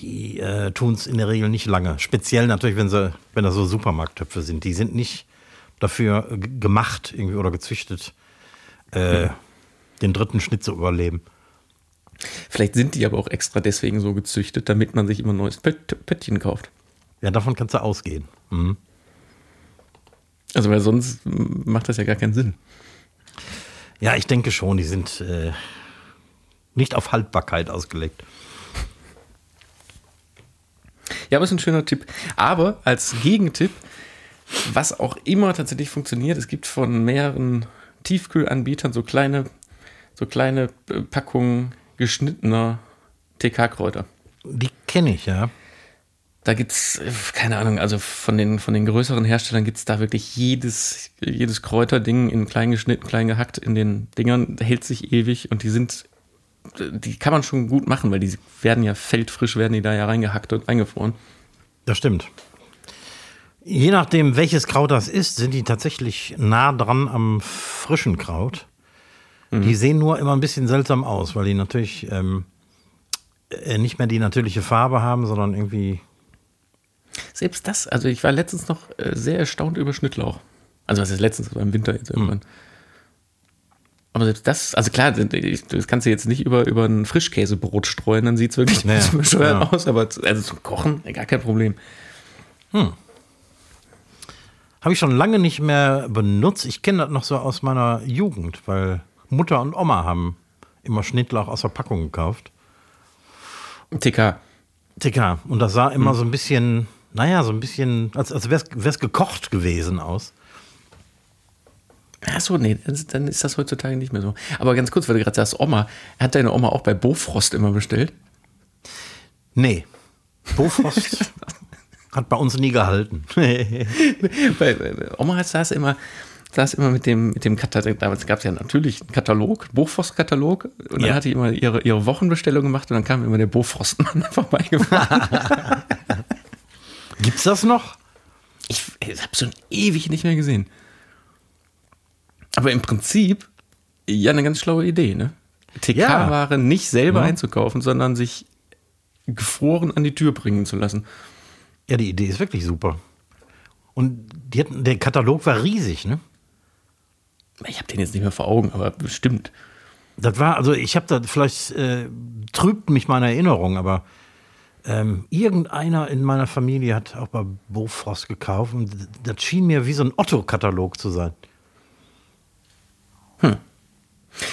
die äh, tun es in der Regel nicht lange. Speziell natürlich, wenn sie, wenn das so Supermarkttöpfe sind. Die sind nicht dafür gemacht irgendwie oder gezüchtet, äh, mhm. den dritten Schnitt zu überleben. Vielleicht sind die aber auch extra deswegen so gezüchtet, damit man sich immer ein neues Pöttchen kauft. Ja, davon kannst du ausgehen. Mhm. Also, weil sonst macht das ja gar keinen Sinn. Ja, ich denke schon, die sind äh, nicht auf Haltbarkeit ausgelegt. Ja, aber ist ein schöner Tipp. Aber als Gegentipp, was auch immer tatsächlich funktioniert, es gibt von mehreren Tiefkühlanbietern so kleine, so kleine äh, Packungen geschnittener TK-Kräuter. Die kenne ich, ja. Da gibt es, keine Ahnung, also von den, von den größeren Herstellern gibt es da wirklich jedes, jedes Kräuterding in klein geschnitten, klein gehackt in den Dingern, hält sich ewig und die sind, die kann man schon gut machen, weil die werden ja feldfrisch, werden die da ja reingehackt und eingefroren. Das stimmt. Je nachdem, welches Kraut das ist, sind die tatsächlich nah dran am frischen Kraut. Mhm. Die sehen nur immer ein bisschen seltsam aus, weil die natürlich ähm, äh, nicht mehr die natürliche Farbe haben, sondern irgendwie selbst das, also ich war letztens noch äh, sehr erstaunt über Schnittlauch. Also was ist letztens, das war im Winter jetzt irgendwann. Hm. Aber selbst das, also klar, das kannst du jetzt nicht über, über ein Frischkäsebrot streuen, dann sieht es wirklich naja, bescheuert ja. aus, aber also zum Kochen, gar kein Problem. Hm. Habe ich schon lange nicht mehr benutzt. Ich kenne das noch so aus meiner Jugend, weil Mutter und Oma haben immer Schnittlauch aus der Packung gekauft. TK. TK. Und das sah immer hm. so ein bisschen naja, so ein bisschen, als, als wäre es gekocht gewesen aus. Achso, nee, dann ist das heutzutage nicht mehr so. Aber ganz kurz, weil du gerade sagst, Oma, hat deine Oma auch bei Bofrost immer bestellt? Nee. Bofrost hat bei uns nie gehalten. bei, Oma saß immer, saß immer mit dem, mit dem Katalog, damals gab es ja natürlich einen Katalog, Bofrost-Katalog, und dann ja. hat die immer ihre, ihre Wochenbestellung gemacht und dann kam immer der Bofrostmann vorbeigefahren. Gibt's das noch? Ich, ich habe schon ewig nicht mehr gesehen. Aber im Prinzip ja eine ganz schlaue Idee, ne? TK-Ware ja. nicht selber ja. einzukaufen, sondern sich gefroren an die Tür bringen zu lassen. Ja, die Idee ist wirklich super. Und hatten, der Katalog war riesig, ne? Ich habe den jetzt nicht mehr vor Augen, aber bestimmt. Das war, also ich habe da, vielleicht äh, trübt mich meine Erinnerung, aber ähm, irgendeiner in meiner Familie hat auch bei Bofrost gekauft und das schien mir wie so ein Otto-Katalog zu sein. Hm.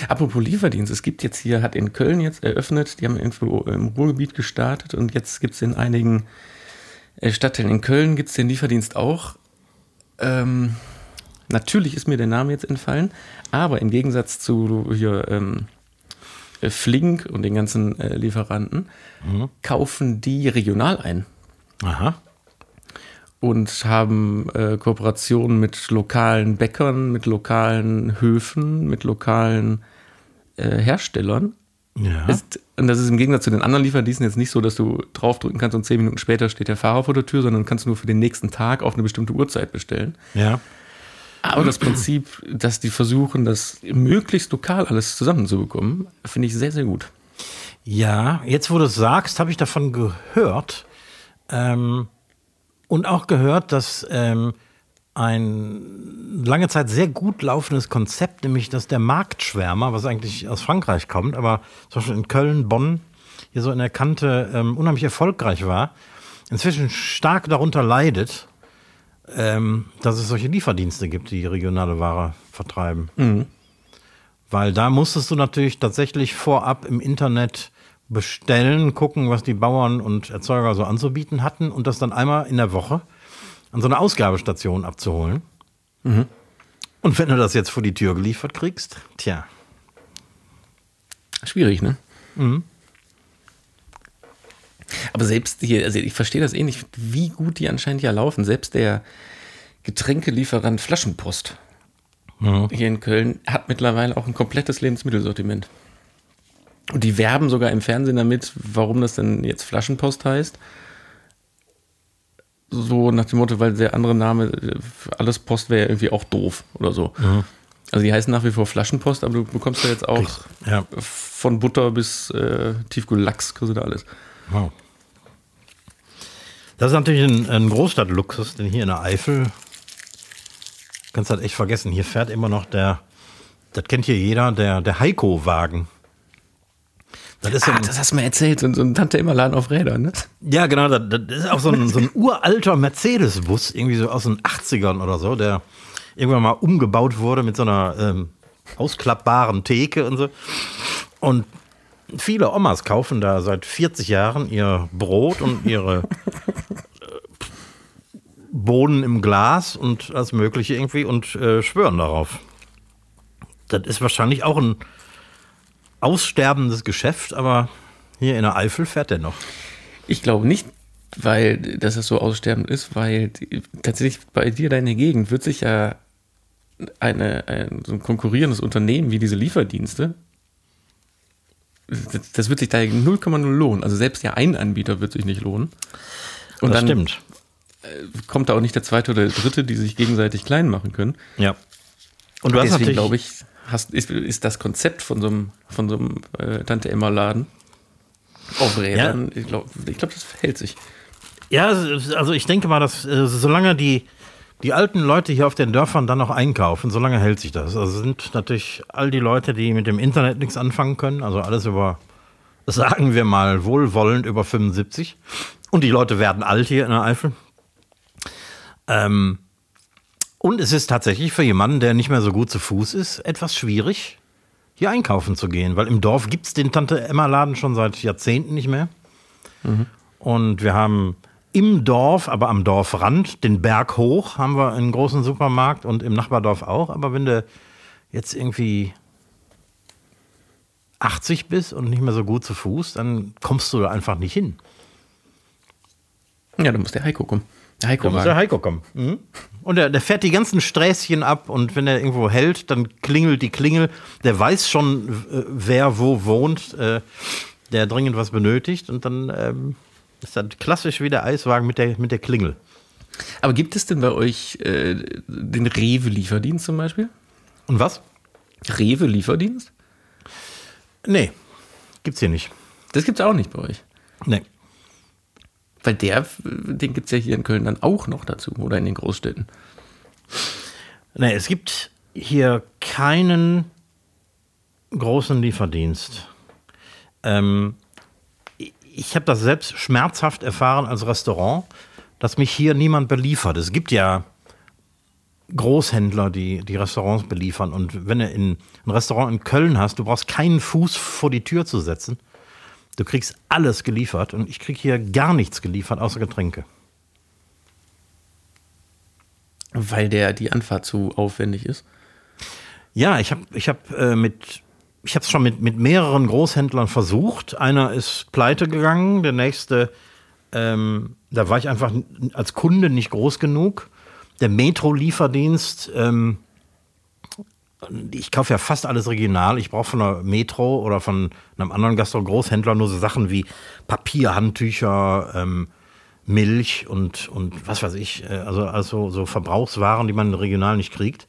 Apropos Lieferdienst, es gibt jetzt hier, hat in Köln jetzt eröffnet, die haben irgendwo im Ruhrgebiet gestartet und jetzt gibt es in einigen äh, Stadtteilen in Köln gibt es den Lieferdienst auch. Ähm, natürlich ist mir der Name jetzt entfallen, aber im Gegensatz zu hier ähm, äh, Flink und den ganzen äh, Lieferanten mhm. kaufen die regional ein. Aha. Und haben äh, Kooperationen mit lokalen Bäckern, mit lokalen Höfen, mit lokalen äh, Herstellern. Ja. Ist, und das ist im Gegensatz zu den anderen Lieferdiensten jetzt nicht so, dass du draufdrücken kannst und zehn Minuten später steht der Fahrer vor der Tür, sondern kannst du nur für den nächsten Tag auf eine bestimmte Uhrzeit bestellen. Ja. Aber das Prinzip, dass die versuchen, das möglichst lokal alles zusammenzubekommen, finde ich sehr, sehr gut. Ja, jetzt wo du es sagst, habe ich davon gehört. Ähm, und auch gehört, dass ähm, ein lange Zeit sehr gut laufendes Konzept, nämlich dass der Marktschwärmer, was eigentlich aus Frankreich kommt, aber zum Beispiel in Köln, Bonn, hier so in der Kante ähm, unheimlich erfolgreich war, inzwischen stark darunter leidet, ähm, dass es solche Lieferdienste gibt, die regionale Ware vertreiben. Mhm. Weil da musstest du natürlich tatsächlich vorab im Internet bestellen, gucken, was die Bauern und Erzeuger so anzubieten hatten und das dann einmal in der Woche an so eine Ausgabestation abzuholen. Mhm. Und wenn du das jetzt vor die Tür geliefert kriegst, tja. Schwierig, ne? Mhm. Aber selbst hier, also ich verstehe das eh nicht, wie gut die anscheinend ja laufen. Selbst der Getränkelieferant Flaschenpost mhm. hier in Köln hat mittlerweile auch ein komplettes Lebensmittelsortiment. Und die werben sogar im Fernsehen damit, warum das denn jetzt Flaschenpost heißt. so nach dem Motto, weil der andere Name, äh, alles Post wäre irgendwie auch doof oder so. Also die heißen nach wie vor Flaschenpost, aber du bekommst ja jetzt auch Ja. von Butter bis äh, Tiefkühllachs, kriegst du da alles. Wow. Das ist natürlich ein, ein Großstadtluxus, denn hier in der Eifel kannst du halt echt vergessen. Hier fährt immer noch der, das kennt hier jeder, der, der Heiko-Wagen. Das ist so Ah, ein, das hast du mir erzählt, so, so ein Tante-Immer-Laden auf Rädern, ne? ja, genau, das, das ist auch so ein, so ein uralter Mercedes-Bus, irgendwie so aus den 80ern oder so, der irgendwann mal umgebaut wurde mit so einer ähm, ausklappbaren Theke und so. Und viele Omas kaufen da seit 40 Jahren ihr Brot und ihre äh, Bohnen im Glas und alles Mögliche irgendwie und äh, schwören darauf. Das ist wahrscheinlich auch ein aussterbendes Geschäft, aber hier in der Eifel fährt der noch. Ich glaube nicht, weil dass es so aussterbend ist, weil tatsächlich bei dir deine Gegend wird sich ja eine, ein, so ein konkurrierendes Unternehmen wie diese Lieferdienste, das, wird sich da 0,0 lohnen. Also selbst ja ein Anbieter wird sich nicht lohnen. Und das dann stimmt. kommt da auch nicht der zweite oder der dritte, die sich gegenseitig klein machen können. Ja. Und du hast Deswegen natürlich, glaube ich, hast, ist, ist das Konzept von so einem, von so einem äh, Tante Emma Laden auf Rädern, ich glaube, ich glaub, das hält sich. ja, also ich denke mal, dass äh, solange die, die alten Leute hier auf den Dörfern dann noch einkaufen, solange hält sich das. Also sind natürlich all die Leute, die mit dem Internet nichts anfangen können, also alles über, sagen wir mal, wohlwollend über 75. Und die Leute werden alt hier in der Eifel. Ähm, und es ist tatsächlich für jemanden, der nicht mehr so gut zu Fuß ist, etwas schwierig, hier einkaufen zu gehen, weil im Dorf gibt es den Tante-Emma-Laden schon seit Jahrzehnten nicht mehr. Und wir haben im Dorf, aber am Dorfrand, den Berg hoch, haben wir einen großen Supermarkt und im Nachbardorf auch. Aber wenn du jetzt irgendwie 80 bist und nicht mehr so gut zu Fuß, dann kommst du da einfach nicht hin. Ja, dann muss der Heiko kommen. Der Heiko Da muss der Heiko kommen. Mhm. Und der, der fährt die ganzen Sträßchen ab und wenn er irgendwo hält, dann klingelt die Klingel. Der weiß schon, äh, wer wo wohnt, äh, der dringend was benötigt. Und dann ähm, ist das klassisch wie der Eiswagen mit der, mit der Klingel. Aber gibt es denn bei euch äh, den Rewe-Lieferdienst zum Beispiel? Und was? Rewe-Lieferdienst? Nee, gibt's hier nicht. Das gibt es auch nicht bei euch. Nee. Weil der, den gibt es ja hier in Köln dann auch noch dazu oder in den Großstädten. Nee, es gibt hier keinen großen Lieferdienst. Ähm, ich habe das selbst schmerzhaft erfahren als Restaurant, dass mich hier niemand beliefert. Es gibt ja Großhändler, die die Restaurants beliefern. Und wenn du in, ein Restaurant in Köln hast, du brauchst keinen Fuß vor die Tür zu setzen. Du kriegst alles geliefert und ich krieg hier gar nichts geliefert, außer Getränke. Weil der die Anfahrt zu aufwendig ist. Ja, ich habe ich hab, äh, mit, ich habe es schon mit, mit mehreren Großhändlern versucht. Einer ist pleite gegangen, der nächste, ähm, da war ich einfach als Kunde nicht groß genug. Der Metro-Lieferdienst, ähm, ich kaufe ja fast alles regional. Ich brauche von der Metro oder von einem anderen Gastro-Großhändler nur so Sachen wie Papier, Handtücher, ähm, Milch und, und was weiß ich, äh, also, also so Verbrauchswaren, die man regional nicht kriegt.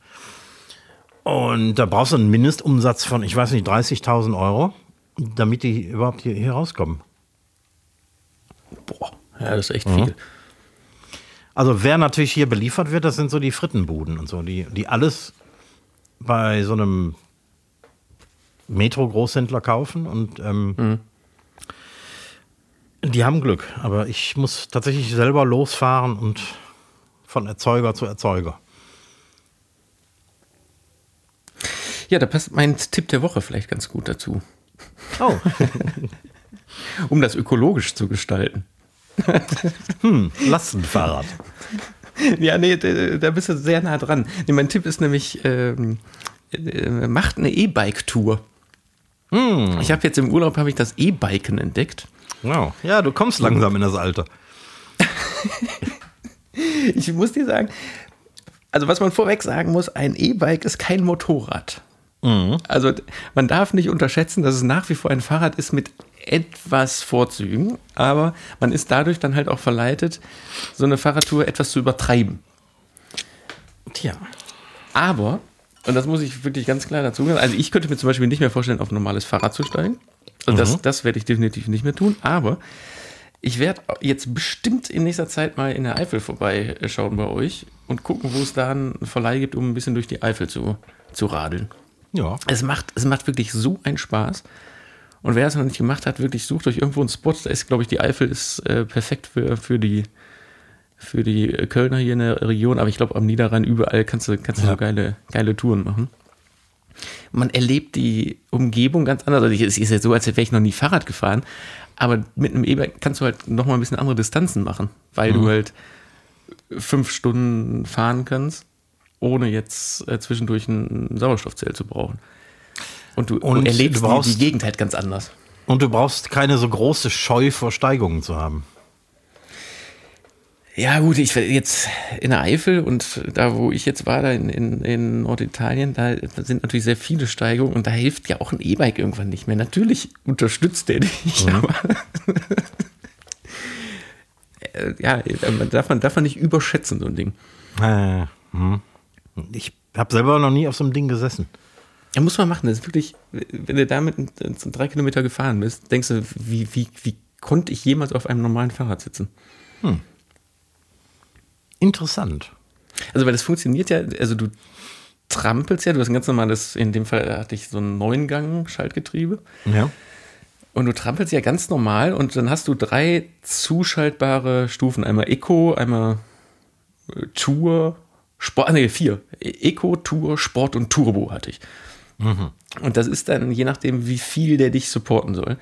Und da brauchst du einen Mindestumsatz von, ich weiß nicht, 30.000 Euro, damit die überhaupt hier, hier rauskommen. Boah, ja, das ist echt viel. Also wer natürlich hier beliefert wird, das sind so die Frittenbuden und so, die, die alles bei so einem Metro-Großhändler kaufen und ähm, die haben Glück. Aber ich muss tatsächlich selber losfahren und von Erzeuger zu Erzeuger. Ja, da passt mein Tipp der Woche vielleicht ganz gut dazu. Oh, Um das ökologisch zu gestalten. Lastenfahrrad. Ja, nee, da, bist du sehr nah dran. Nee, mein Tipp ist nämlich, ähm, äh, macht eine E-Bike-Tour. Ich habe jetzt im Urlaub habe ich das E-Biken entdeckt. Wow. Ja, du kommst langsam in das Alter. Ich muss dir sagen, also was man vorweg sagen muss, ein E-Bike ist kein Motorrad. Also man darf nicht unterschätzen, dass es nach wie vor ein Fahrrad ist mit etwas Vorzügen, aber man ist dadurch dann halt auch verleitet, so eine Fahrradtour etwas zu übertreiben. Tja. Aber, und das muss ich wirklich ganz klar dazu sagen, also ich könnte mir zum Beispiel nicht mehr vorstellen, auf ein normales Fahrrad zu steigen. Also das, das werde ich definitiv nicht mehr tun, aber ich werde jetzt bestimmt in nächster Zeit mal in der Eifel vorbeischauen bei euch und gucken, wo es da einen Verleih gibt, um ein bisschen durch die Eifel zu, zu radeln. Ja. Es macht, es macht wirklich so einen Spaß. Und wer es noch nicht gemacht hat, wirklich sucht euch irgendwo einen Spot. Da ist, glaube ich, die Eifel ist äh, perfekt für, für, die, für die Kölner hier in der Region. Aber ich glaube, am Niederrhein überall kannst du, kannst du Ja. so geile, geile Touren machen. Man erlebt die Umgebung ganz anders. Also es ist ja so, als wäre ich noch nie Fahrrad gefahren. Aber mit einem E-Bike kannst du halt noch mal ein bisschen andere Distanzen machen, weil du halt fünf Stunden fahren kannst, ohne jetzt äh, zwischendurch ein Sauerstoffzelt zu brauchen. Und du, Und erlebst du die, brauchst- die Gegend halt ganz anders. Und du brauchst keine so große Scheu vor Steigungen zu haben. Ja, gut, ich jetzt in der Eifel und da, wo ich jetzt war, da in, in, in Norditalien, da sind natürlich sehr viele Steigungen und da hilft ja auch ein E-Bike irgendwann nicht mehr. Natürlich unterstützt der dich, aber Äh, ja, man darf man, darf man nicht überschätzen, so ein Ding. Äh, hm. Ich habe selber noch nie auf so einem Ding gesessen. Ja, muss man machen. Das ist wirklich, wenn du damit so drei Kilometer gefahren bist, denkst du, wie, wie, wie konnte ich jemals auf einem normalen Fahrrad sitzen? Interessant. Also, weil das funktioniert ja, also du trampelst ja, du hast ein ganz normales, in dem Fall hatte ich so ein Neungang-Schaltgetriebe Ja. und du trampelst ja ganz normal und dann hast du drei zuschaltbare Stufen. Einmal Eco, einmal äh, Tour, Sport, nee, vier. E- Eco, Tour, Sport und Turbo hatte ich. Und das ist dann je nachdem, wie viel der dich supporten soll.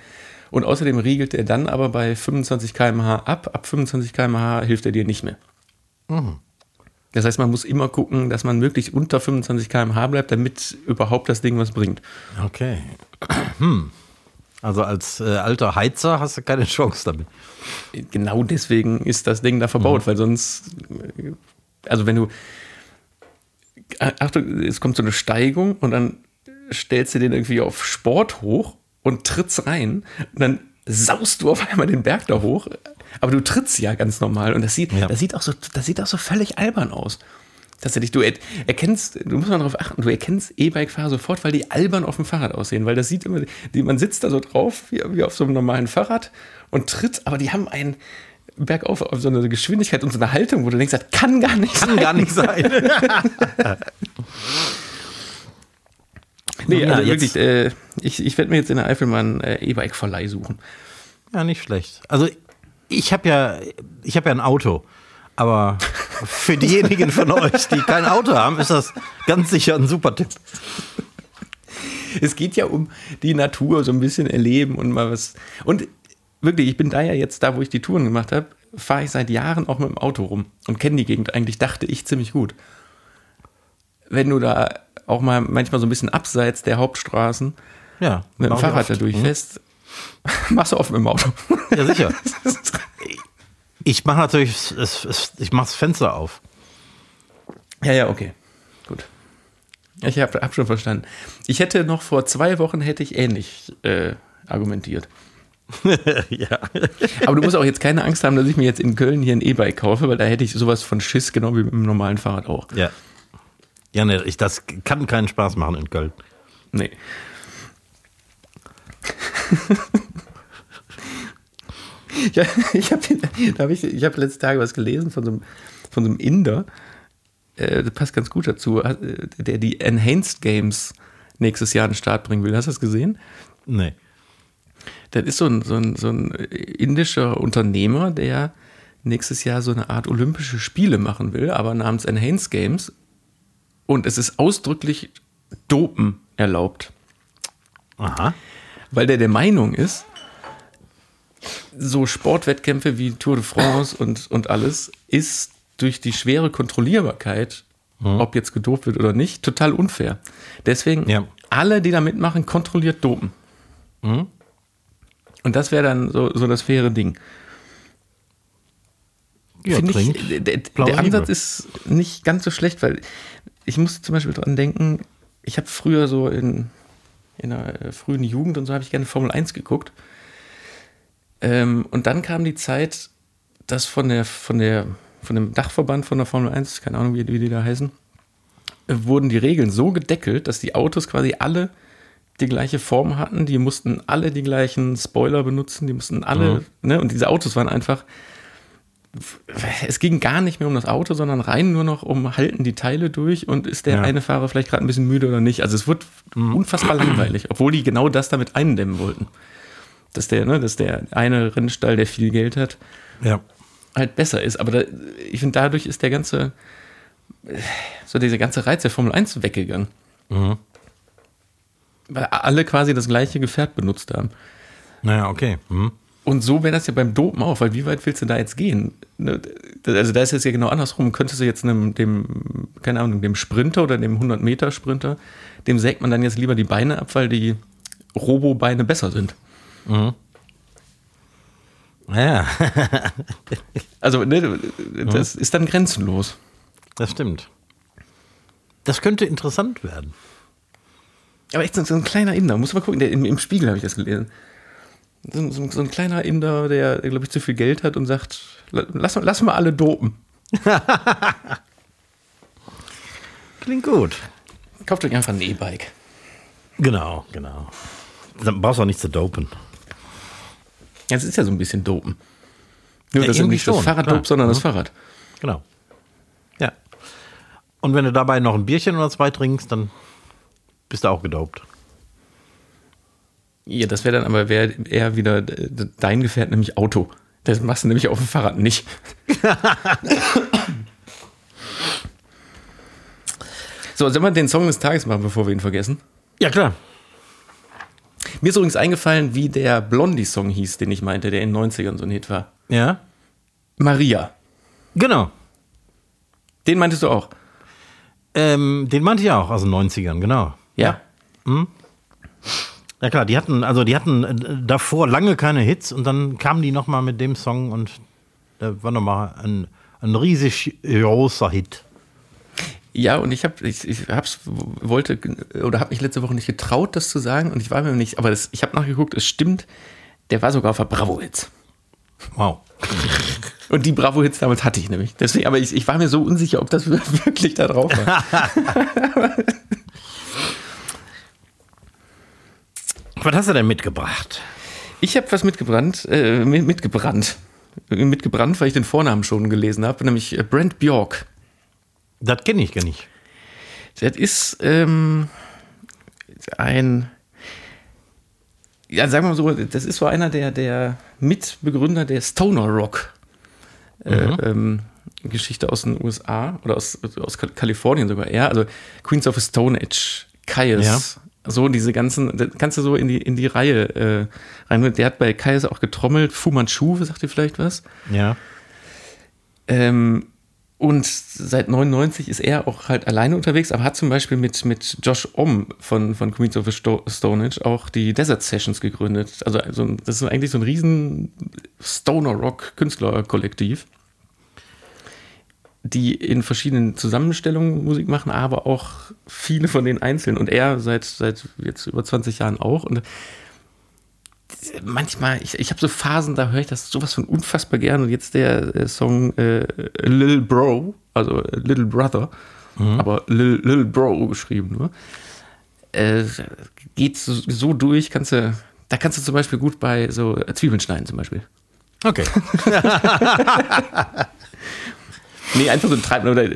Und außerdem riegelt er dann aber bei 25 km/h ab. Ab 25 km/h hilft er dir nicht mehr. Das heißt, man muss immer gucken, dass man wirklich unter 25 km/h bleibt, damit überhaupt das Ding was bringt. Okay. Hm. Also als äh, alter Heizer hast du keine Chance damit. Genau deswegen ist das Ding da verbaut, weil sonst, äh, also wenn du, Achtung, es kommt so eine Steigung und dann stellst du den irgendwie auf Sport hoch und trittst rein und dann saust du auf einmal den Berg da hoch, aber du trittst ja ganz normal und das sieht, Ja. das sieht auch so, das sieht auch so völlig albern aus. Tatsächlich, du er, erkennst, du musst mal darauf achten, du erkennst E-Bike-Fahrer sofort, weil die albern auf dem Fahrrad aussehen, weil das sieht immer, die, man sitzt da so drauf, wie, wie auf so einem normalen Fahrrad und tritt, aber die haben einen bergauf auf so eine Geschwindigkeit und so eine Haltung, wo du denkst, das kann gar nicht Kann sein. gar nicht sein. Nee, Ja, also jetzt- wirklich, äh, ich, ich werde mir jetzt in der Eifel mal einen äh, E-Bike-Verleih suchen. ja, nicht schlecht. Also ich habe ja, ich habe ja ein Auto. Aber für diejenigen von euch, die kein Auto haben, ist das ganz sicher ein super Tipp. Es geht ja um die Natur, so ein bisschen erleben und mal was. Und wirklich, ich bin da ja jetzt da, wo ich die Touren gemacht habe, fahre ich seit Jahren auch mit dem Auto rum und kenne die Gegend eigentlich, dachte ich, ziemlich gut. Wenn du da auch mal manchmal so ein bisschen abseits der Hauptstraßen Ja, mit dem Fahrrad da durchfährst, machst du oft mit dem Auto. Ja, sicher. Ich mache natürlich, ich mache das Fenster auf. Ja, ja, okay. Gut. Ich habe hab schon verstanden. Ich hätte noch vor zwei Wochen hätte ich ähnlich äh, argumentiert. ja. Aber du musst auch jetzt keine Angst haben, dass ich mir jetzt in Köln hier ein E-Bike kaufe, weil da hätte ich sowas von Schiss, genau wie mit dem normalen Fahrrad auch. Ja. Ja, ne, ich, das kann keinen Spaß machen in Köln. Nee. ja, ich habe hab ich, ich hab letzte Tage was gelesen von so einem, von so einem Inder, äh, das passt ganz gut dazu, äh, der die Enhanced Games nächstes Jahr an den Start bringen will. Hast du das gesehen? Nee. Das ist so ein, so, ein, so ein indischer Unternehmer, der nächstes Jahr so eine Art Olympische Spiele machen will, aber namens Enhanced Games. Und es ist ausdrücklich Dopen erlaubt, Aha. weil der der Meinung ist, so Sportwettkämpfe wie Tour de France und, und alles ist durch die schwere Kontrollierbarkeit, ob jetzt gedopt wird oder nicht, total unfair. Deswegen Ja. alle, die da mitmachen, kontrolliert dopen. Und das wäre dann so, so das faire Ding. Ja, Finde ich, der, der. Ansatz ist nicht ganz so schlecht, weil ich muss zum Beispiel dran denken, ich habe früher so in, in der äh, frühen Jugend und so habe ich gerne Formel 1 geguckt. Ähm, und dann kam die Zeit, dass von der, von der, von dem Dachverband von der Formel 1, keine Ahnung, wie, wie die da heißen, äh, wurden die Regeln so gedeckelt, dass die Autos quasi alle die gleiche Form hatten, die mussten alle die gleichen Spoiler benutzen, die mussten alle, mhm. ne, und diese Autos waren einfach, es ging gar nicht mehr um das Auto, sondern rein nur noch um, halten die Teile durch und ist der ja. eine Fahrer vielleicht gerade ein bisschen müde oder nicht. Also es wird mhm. unfassbar langweilig, obwohl die genau das damit eindämmen wollten. Dass der, ne, dass der eine Rennstall, der viel Geld hat, ja. halt besser ist. Aber da, ich finde, dadurch ist der ganze, so dieser ganze Reiz der Formel 1 weggegangen. Mhm. Weil alle quasi das gleiche Gefährt benutzt haben. Naja, okay. Mhm. Und so wäre das ja beim Dopen auch, weil wie weit willst du da jetzt gehen? Ne, also da ist es ja genau andersrum. Könntest du jetzt einem, dem, keine Ahnung, dem Sprinter oder dem 100-Meter-Sprinter, dem sägt man dann jetzt lieber die Beine ab, weil die Robo-Beine besser sind. Mhm. Ja. also ne, das mhm. ist dann grenzenlos. Das stimmt. Das könnte interessant werden. Aber echt so, so ein kleiner Inder, muss man gucken, der, im, im Spiegel habe ich das gelesen. So, so, so, ein kleiner Inder, der, glaube ich, zu viel Geld hat und sagt, lass, lass mal alle dopen. Klingt gut. Kauft euch einfach ein E-Bike. Genau, genau. Dann brauchst du auch nicht zu dopen. Ja, es ist ja so ein bisschen dopen. Nur ja, das ist nicht das Fahrrad dope, sondern mhm. das Fahrrad. Genau. Ja. Und wenn du dabei noch ein Bierchen oder zwei trinkst, dann bist du auch gedopt. Ja, das wäre dann aber wär eher wieder dein Gefährt, nämlich Auto. Das machst du nämlich auf dem Fahrrad nicht. so, sollen wir den Song des Tages machen, bevor wir ihn vergessen? Ja, klar. Mir ist übrigens eingefallen, wie der Blondie-Song hieß, den ich meinte, der in den 90ern so ein Hit war. Ja? Maria. Genau. Den meintest du auch? Ähm, den meinte ich auch aus den 90ern, genau. Ja. Hm? Ja klar, die hatten, also die hatten äh, davor lange keine Hits und dann kamen die nochmal mit dem Song und da war nochmal ein, ein riesig großer Hit. Ja, und ich habe, ich, ich hab's, wollte oder habe mich letzte Woche nicht getraut, das zu sagen und ich war mir nicht, aber das, ich habe nachgeguckt, es stimmt, der war sogar auf der Bravo-Hits. Wow. Und die Bravo-Hits damals hatte ich nämlich. Deswegen, aber ich, ich war mir so unsicher, ob das wirklich da drauf war. Was hast du denn mitgebracht? Ich habe was mitgebrannt, äh, mitgebrannt. Mitgebrannt, weil ich den Vornamen schon gelesen habe, nämlich äh, Brent Bjork. Das kenne ich gar nicht. Das ist ähm, ein, ja, sagen wir mal so, das ist so einer der, der Mitbegründer der Stoner Rock äh, mhm. ähm, Geschichte aus den USA oder aus, aus Kalifornien sogar eher. Also Queens of the Stone Age, Caius, ja so diese ganzen, kannst du so in die, in die Reihe äh, rein. Der hat bei Kaiser auch getrommelt. Fu Manchu, sagt ihr vielleicht was? Ja. Ähm, und seit 99 ist er auch halt alleine unterwegs, aber hat zum Beispiel mit, mit Josh Om von, von Queens of the Stone Age auch die Desert Sessions gegründet. Also, also das ist eigentlich so ein riesen Stoner-Rock-Künstlerkollektiv die in verschiedenen Zusammenstellungen Musik machen, aber auch viele von den einzeln und er seit, seit jetzt über 20 Jahren auch. Und manchmal, ich, ich habe so Phasen, da höre ich das sowas von unfassbar gern. Und jetzt der äh, Song äh, Little Bro, also äh, Little Brother, mhm. aber Little, Little Bro geschrieben nur. Äh, geht so, so, durch, kannst du, da kannst du zum Beispiel gut bei so Zwiebeln schneiden zum Beispiel. Okay. Nee, einfach so ein Treiben. Oder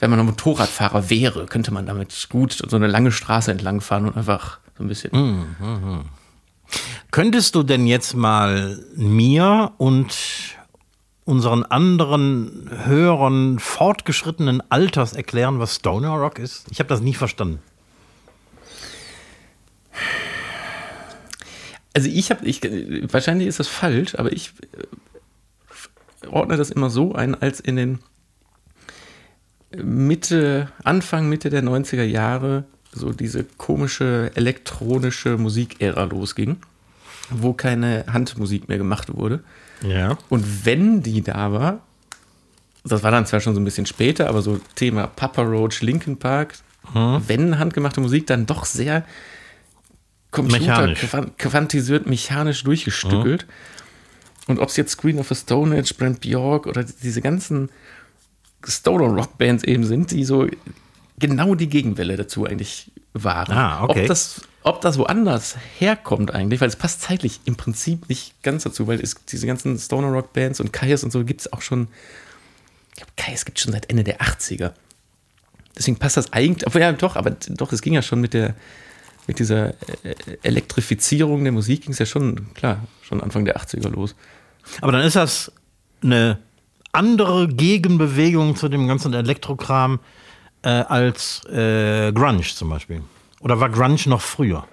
wenn man ein Motorradfahrer wäre, könnte man damit gut so eine lange Straße entlang fahren und einfach so ein bisschen. Mm, mm, mm. Könntest du denn jetzt mal mir und unseren anderen Hörern fortgeschrittenen Alters erklären, was Stoner Rock ist? Ich habe das nie verstanden. Also ich habe, ich, wahrscheinlich ist das falsch, aber ich ordne das immer so ein, als in den Mitte, Anfang, Mitte der 90er Jahre so diese komische elektronische Musikära losging, wo keine Handmusik mehr gemacht wurde. Ja. Und wenn die da war, das war dann zwar schon so ein bisschen später, aber so Thema Papa Roach, Linkin Park, wenn handgemachte Musik, dann doch sehr Mechanisch. computerquantisiert, mechanisch durchgestückelt. Und ob es jetzt Queen of the Stone Age, Brent Bjork oder diese ganzen Stoner Rock Bands eben sind, die so genau die Gegenwelle dazu eigentlich waren. Ah, okay. Ob das, ob das woanders herkommt eigentlich, weil es passt zeitlich im Prinzip nicht ganz dazu, weil es diese ganzen Stoner Rock Bands und Kaius und so gibt es auch schon, ich glaube, Kaius gibt es schon seit Ende der 80er. Deswegen passt das eigentlich, aber ja doch, aber doch, es ging ja schon mit der, mit dieser äh, Elektrifizierung der Musik ging es ja schon, klar, schon Anfang der 80er los. Aber dann ist das eine andere Gegenbewegung zu dem ganzen Elektrokram äh, als äh, Grunge zum Beispiel. Oder war Grunge noch früher?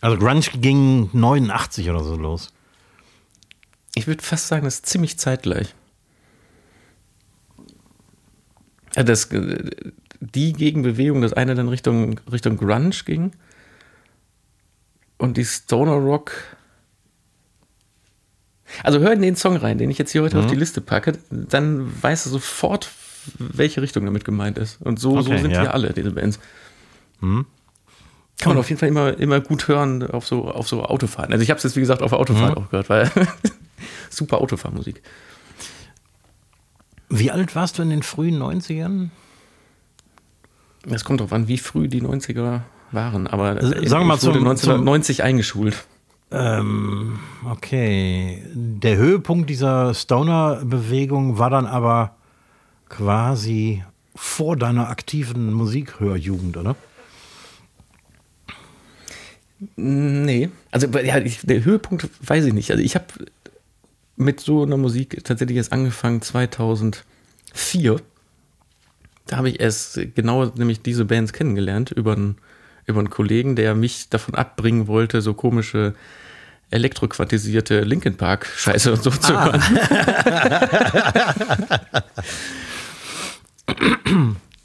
Also Grunge ging 89 oder so los. Ich würde fast sagen, das ist ziemlich zeitgleich. Das, äh, die Gegenbewegung, das eine dann Richtung, Richtung Grunge ging und die Stoner Rock. Also hör in den Song rein, den ich jetzt hier heute Mhm. auf die Liste packe, dann weißt du sofort, welche Richtung damit gemeint ist. Und so, so Okay, sind ja. Mhm. hier alle, diese Bands. Kann man auf jeden Fall immer, immer gut hören auf so, auf so Autofahren. Also ich habe es jetzt, wie gesagt, auf der Autofahrt Mhm. auch gehört, weil super Autofahrmusik. Wie alt warst du in den frühen 90ern? Es kommt drauf an, wie früh die 90er waren. Aber Also, sagen wir mal ich wurde zum- 1990 eingeschult. Ähm, okay. Der Höhepunkt dieser Stoner-Bewegung war dann aber quasi vor deiner aktiven Musikhörjugend, oder? Nee. Also ja, ich, der Höhepunkt weiß ich nicht. Also ich habe mit so einer Musik tatsächlich erst angefangen 2004. Da habe ich erst genau nämlich diese Bands kennengelernt über einen, über einen Kollegen, der mich davon abbringen wollte, so komische elektroquantisierte Linkin Park Scheiße und so zu hören.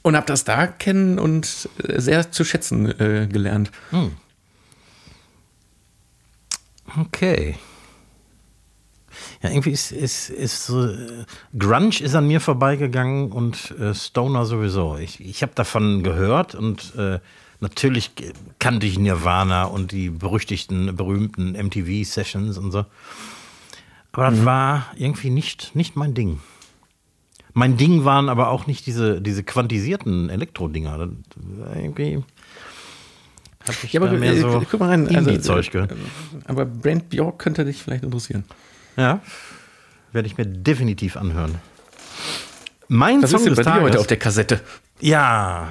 und habe das da kennen und äh, sehr zu schätzen äh, gelernt. Okay. Ja, irgendwie ist, ist, ist so, äh, Grunge ist an mir vorbeigegangen und äh, Stoner sowieso. Ich, ich habe davon gehört und äh, natürlich kannte ich Nirvana und die berüchtigten, berühmten MTV-Sessions und so. Aber das war irgendwie nicht, nicht mein Ding. Mein Ding waren aber auch nicht diese, diese quantisierten Elektro-Dinger. Irgendwie hab ich Ja, aber mehr äh, so guck mal rein. Also, gehört. äh, aber Brent Bjork könnte dich vielleicht interessieren. Ja, werde ich mir definitiv anhören. Mein Was Song ist denn des bei dir heute Tages. auf der Kassette? Ja,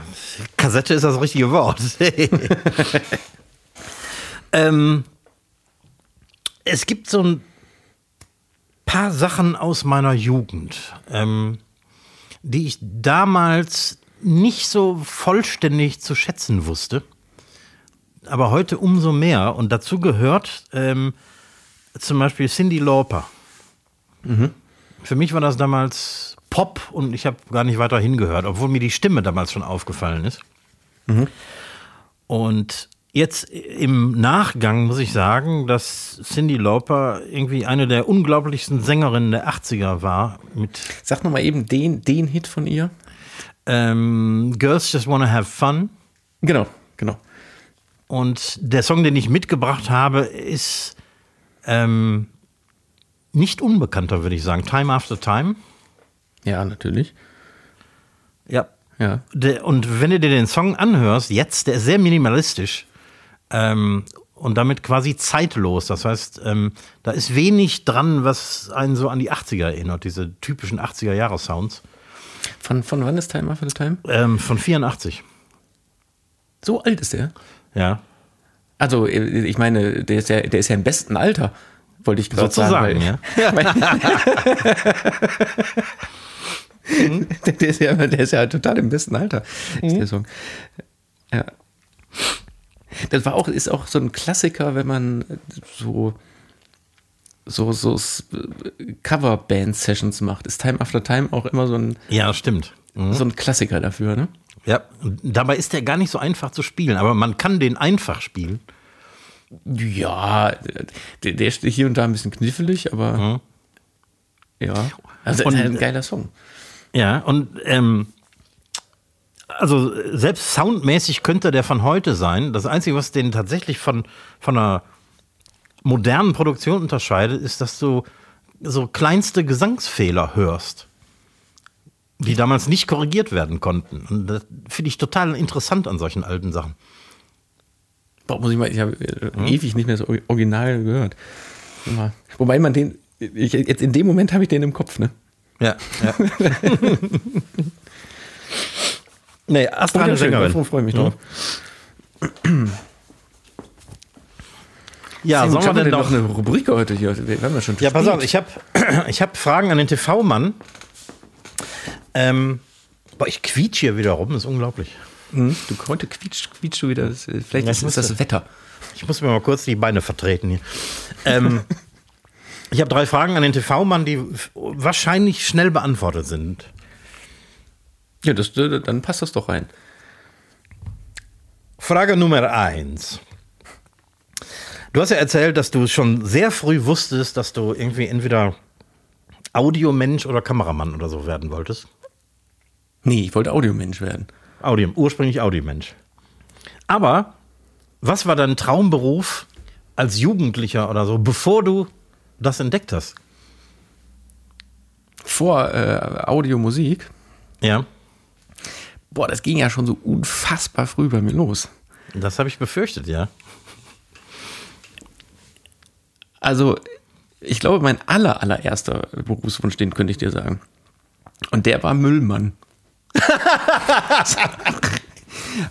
Kassette ist das richtige Wort. ähm, es gibt so ein paar Sachen aus meiner Jugend, ähm, die ich damals nicht so vollständig zu schätzen wusste, aber heute umso mehr. Und dazu gehört ähm, zum Beispiel Cindy Lauper. Für mich war das damals Pop und ich habe gar nicht weiter hingehört, obwohl mir die Stimme damals schon aufgefallen ist. Und jetzt im Nachgang muss ich sagen, dass Cindy Lauper irgendwie eine der unglaublichsten Sängerinnen der 80er war mit Sag noch mal eben den, den Hit von ihr. ähm, Girls Just Wanna Have Fun. Genau, genau. Und der Song, den ich mitgebracht habe, ist ähm, nicht unbekannter, würde ich sagen. Time After Time. Ja, natürlich. Ja. Ja. Und wenn du dir den Song anhörst, jetzt, der ist sehr minimalistisch ähm, und damit quasi zeitlos. Das heißt, ähm, da ist wenig dran, was einen so an die 80er erinnert, diese typischen 80er-Jahre-Sounds. Von, von wann ist Time After Time? Ähm, von 84. So alt ist der? Ja. Also, äh, ich meine, der ist ja, der ist ja im besten Alter, wollte ich gerade sagen. Sozusagen, weil- ja. der, der, ist ja, der ist ja total im besten Alter, ist der Song. Ja. Das war auch, ist auch so ein Klassiker, wenn man so, so, so Coverband-Sessions macht. Ist Time After Time auch immer so ein, Ja, stimmt. Mhm. so ein Klassiker dafür, ne? Ja, dabei ist der gar nicht so einfach zu spielen, aber man kann den einfach spielen. Ja, der, der ist hier und da ein bisschen knifflig, aber ja. Also Und- ist halt ein geiler Song. Ja, und ähm, also selbst soundmäßig könnte der von heute sein. Das Einzige, was den tatsächlich von, von einer modernen Produktion unterscheidet, ist, dass du so kleinste Gesangsfehler hörst, die damals nicht korrigiert werden konnten. Und das finde ich total interessant an solchen alten Sachen. Boah, muss ich mal, ich habe äh, hm? ewig nicht mehr das Original gehört. Wobei man den, ich, jetzt in dem Moment habe ich den im Kopf, ne? Ja, ja. nee, Astra eine Sängerin. Ich freue mich drauf. Ja, Deswegen sollen wir denn noch eine Rubrik heute hier? Wir haben ja schon Ja, pass auf, ich habe ich hab Fragen an den TV-Mann. Ähm, boah, ich quietsch hier wieder rum, das ist unglaublich. Hm? Du heute quietsch, quietsch du wieder. Vielleicht ist es das Wetter. Ich muss mir mal kurz die Beine vertreten hier. ähm, ich habe drei Fragen an den TV-Mann, die wahrscheinlich schnell beantwortet sind. Ja, das, dann passt das doch rein. Frage Nummer eins. Du hast ja erzählt, dass du schon sehr früh wusstest, dass du irgendwie entweder Audiomensch oder Kameramann oder so werden wolltest. Nee, ich wollte Audiomensch werden. Audio, ursprünglich Audiomensch. Aber was war dein Traumberuf als Jugendlicher oder so, bevor du das entdeckt hast? Vor äh, Audio, Musik? Ja. Boah, das ging ja schon so unfassbar früh bei mir los. Das habe ich befürchtet, ja. Also, ich glaube, mein aller, allererster Berufswunsch, den könnte ich dir sagen. Und der war Müllmann.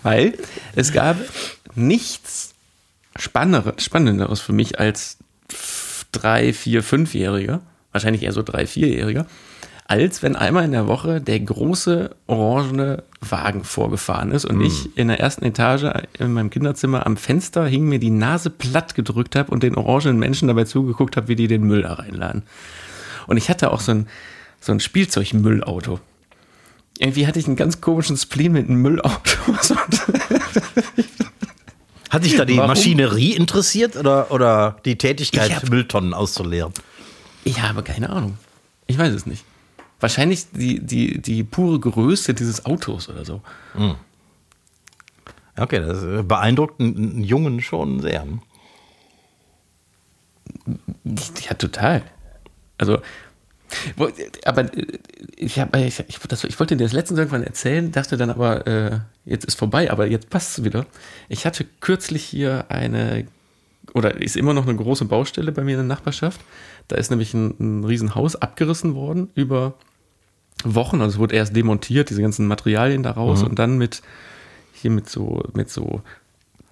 Weil es gab nichts Spannenderes für mich als drei, vier, fünfjähriger, wahrscheinlich eher so drei, vierjähriger, als wenn einmal in der Woche der große orangene Wagen vorgefahren ist und mm. ich in der ersten Etage in meinem Kinderzimmer am Fenster hing mir die Nase platt gedrückt habe und den orangenen Menschen dabei zugeguckt habe, wie die den Müll da reinladen. Und ich hatte auch so ein, so ein Spielzeugmüllauto. Irgendwie hatte ich einen ganz komischen Spleen mit einem Müllauto. Hat dich da die Warum? Maschinerie interessiert oder, oder die Tätigkeit, hab, Mülltonnen auszuleeren? Ich habe keine Ahnung. Ich weiß es nicht. Wahrscheinlich die, die, die pure Größe dieses Autos oder so. Hm. Okay, das beeindruckt einen Jungen schon sehr. Ja, total. Also, aber äh, ich, hab, ich, ich, das, ich wollte dir das letztens irgendwann erzählen, dachte dann aber, äh, jetzt ist vorbei, aber jetzt passt es wieder. Ich hatte kürzlich hier eine, oder ist immer noch eine große Baustelle bei mir in der Nachbarschaft. Da ist nämlich ein, ein Riesenhaus abgerissen worden über Wochen. Also es wurde erst demontiert, diese ganzen Materialien daraus mhm. und dann mit hier mit so, mit so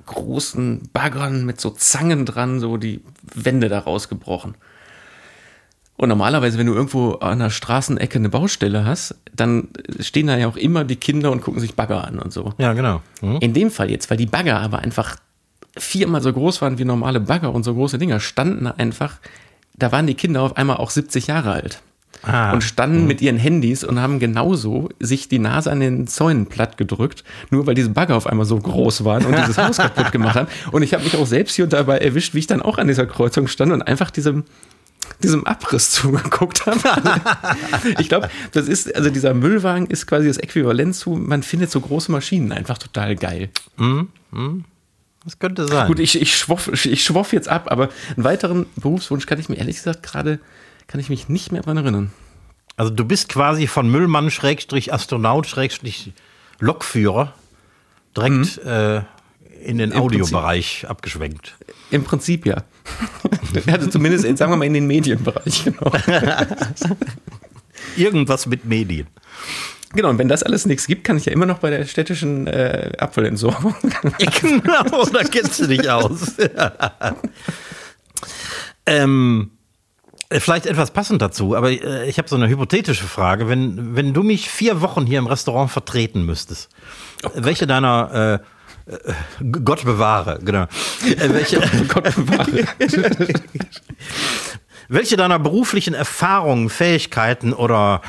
großen Baggern, mit so Zangen dran, so die Wände daraus gebrochen. Und normalerweise, wenn du irgendwo an der Straßenecke eine Baustelle hast, dann stehen da ja auch immer die Kinder und gucken sich Bagger an und so. Ja, genau. Mhm. In dem Fall jetzt, weil die Bagger aber einfach viermal so groß waren wie normale Bagger und so große Dinger, standen einfach, da waren die Kinder auf einmal auch 70 Jahre alt. Ah, und standen mh. mit ihren Handys und haben genauso sich die Nase an den Zäunen platt gedrückt, nur weil diese Bagger auf einmal so groß waren und dieses Haus kaputt gemacht haben. Und ich habe mich auch selbst hier und dabei erwischt, wie ich dann auch an dieser Kreuzung stand und einfach diesem diesem Abriss zugeguckt habe. Also, ich glaube, das ist, also dieser Müllwagen ist quasi das Äquivalent zu, man findet so große Maschinen einfach total geil. Mm, mm. Das könnte sein. Gut, ich, ich, schwoff, ich schwoff jetzt ab, aber einen weiteren Berufswunsch kann ich mir ehrlich gesagt gerade, kann ich mich nicht mehr daran erinnern. Also du bist quasi von Müllmann, Schrägstrich, Astronaut, Schrägstrich, Lokführer direkt mhm. äh, in den Audiobereich abgeschwenkt. Im Prinzip ja. also zumindest, sagen wir mal, in den Medienbereich, genau. Irgendwas mit Medien. Genau, und wenn das alles nichts gibt, kann ich ja immer noch bei der städtischen äh, Abfallentsorgung. genau, da kennst du dich aus. ähm, vielleicht etwas passend dazu, aber äh, ich habe so eine hypothetische Frage. Wenn, wenn du mich vier Wochen hier im Restaurant vertreten müsstest, oh welche deiner äh, äh, Gott bewahre, genau. Äh, welche, Gott bewahre. welche deiner beruflichen Erfahrungen, Fähigkeiten oder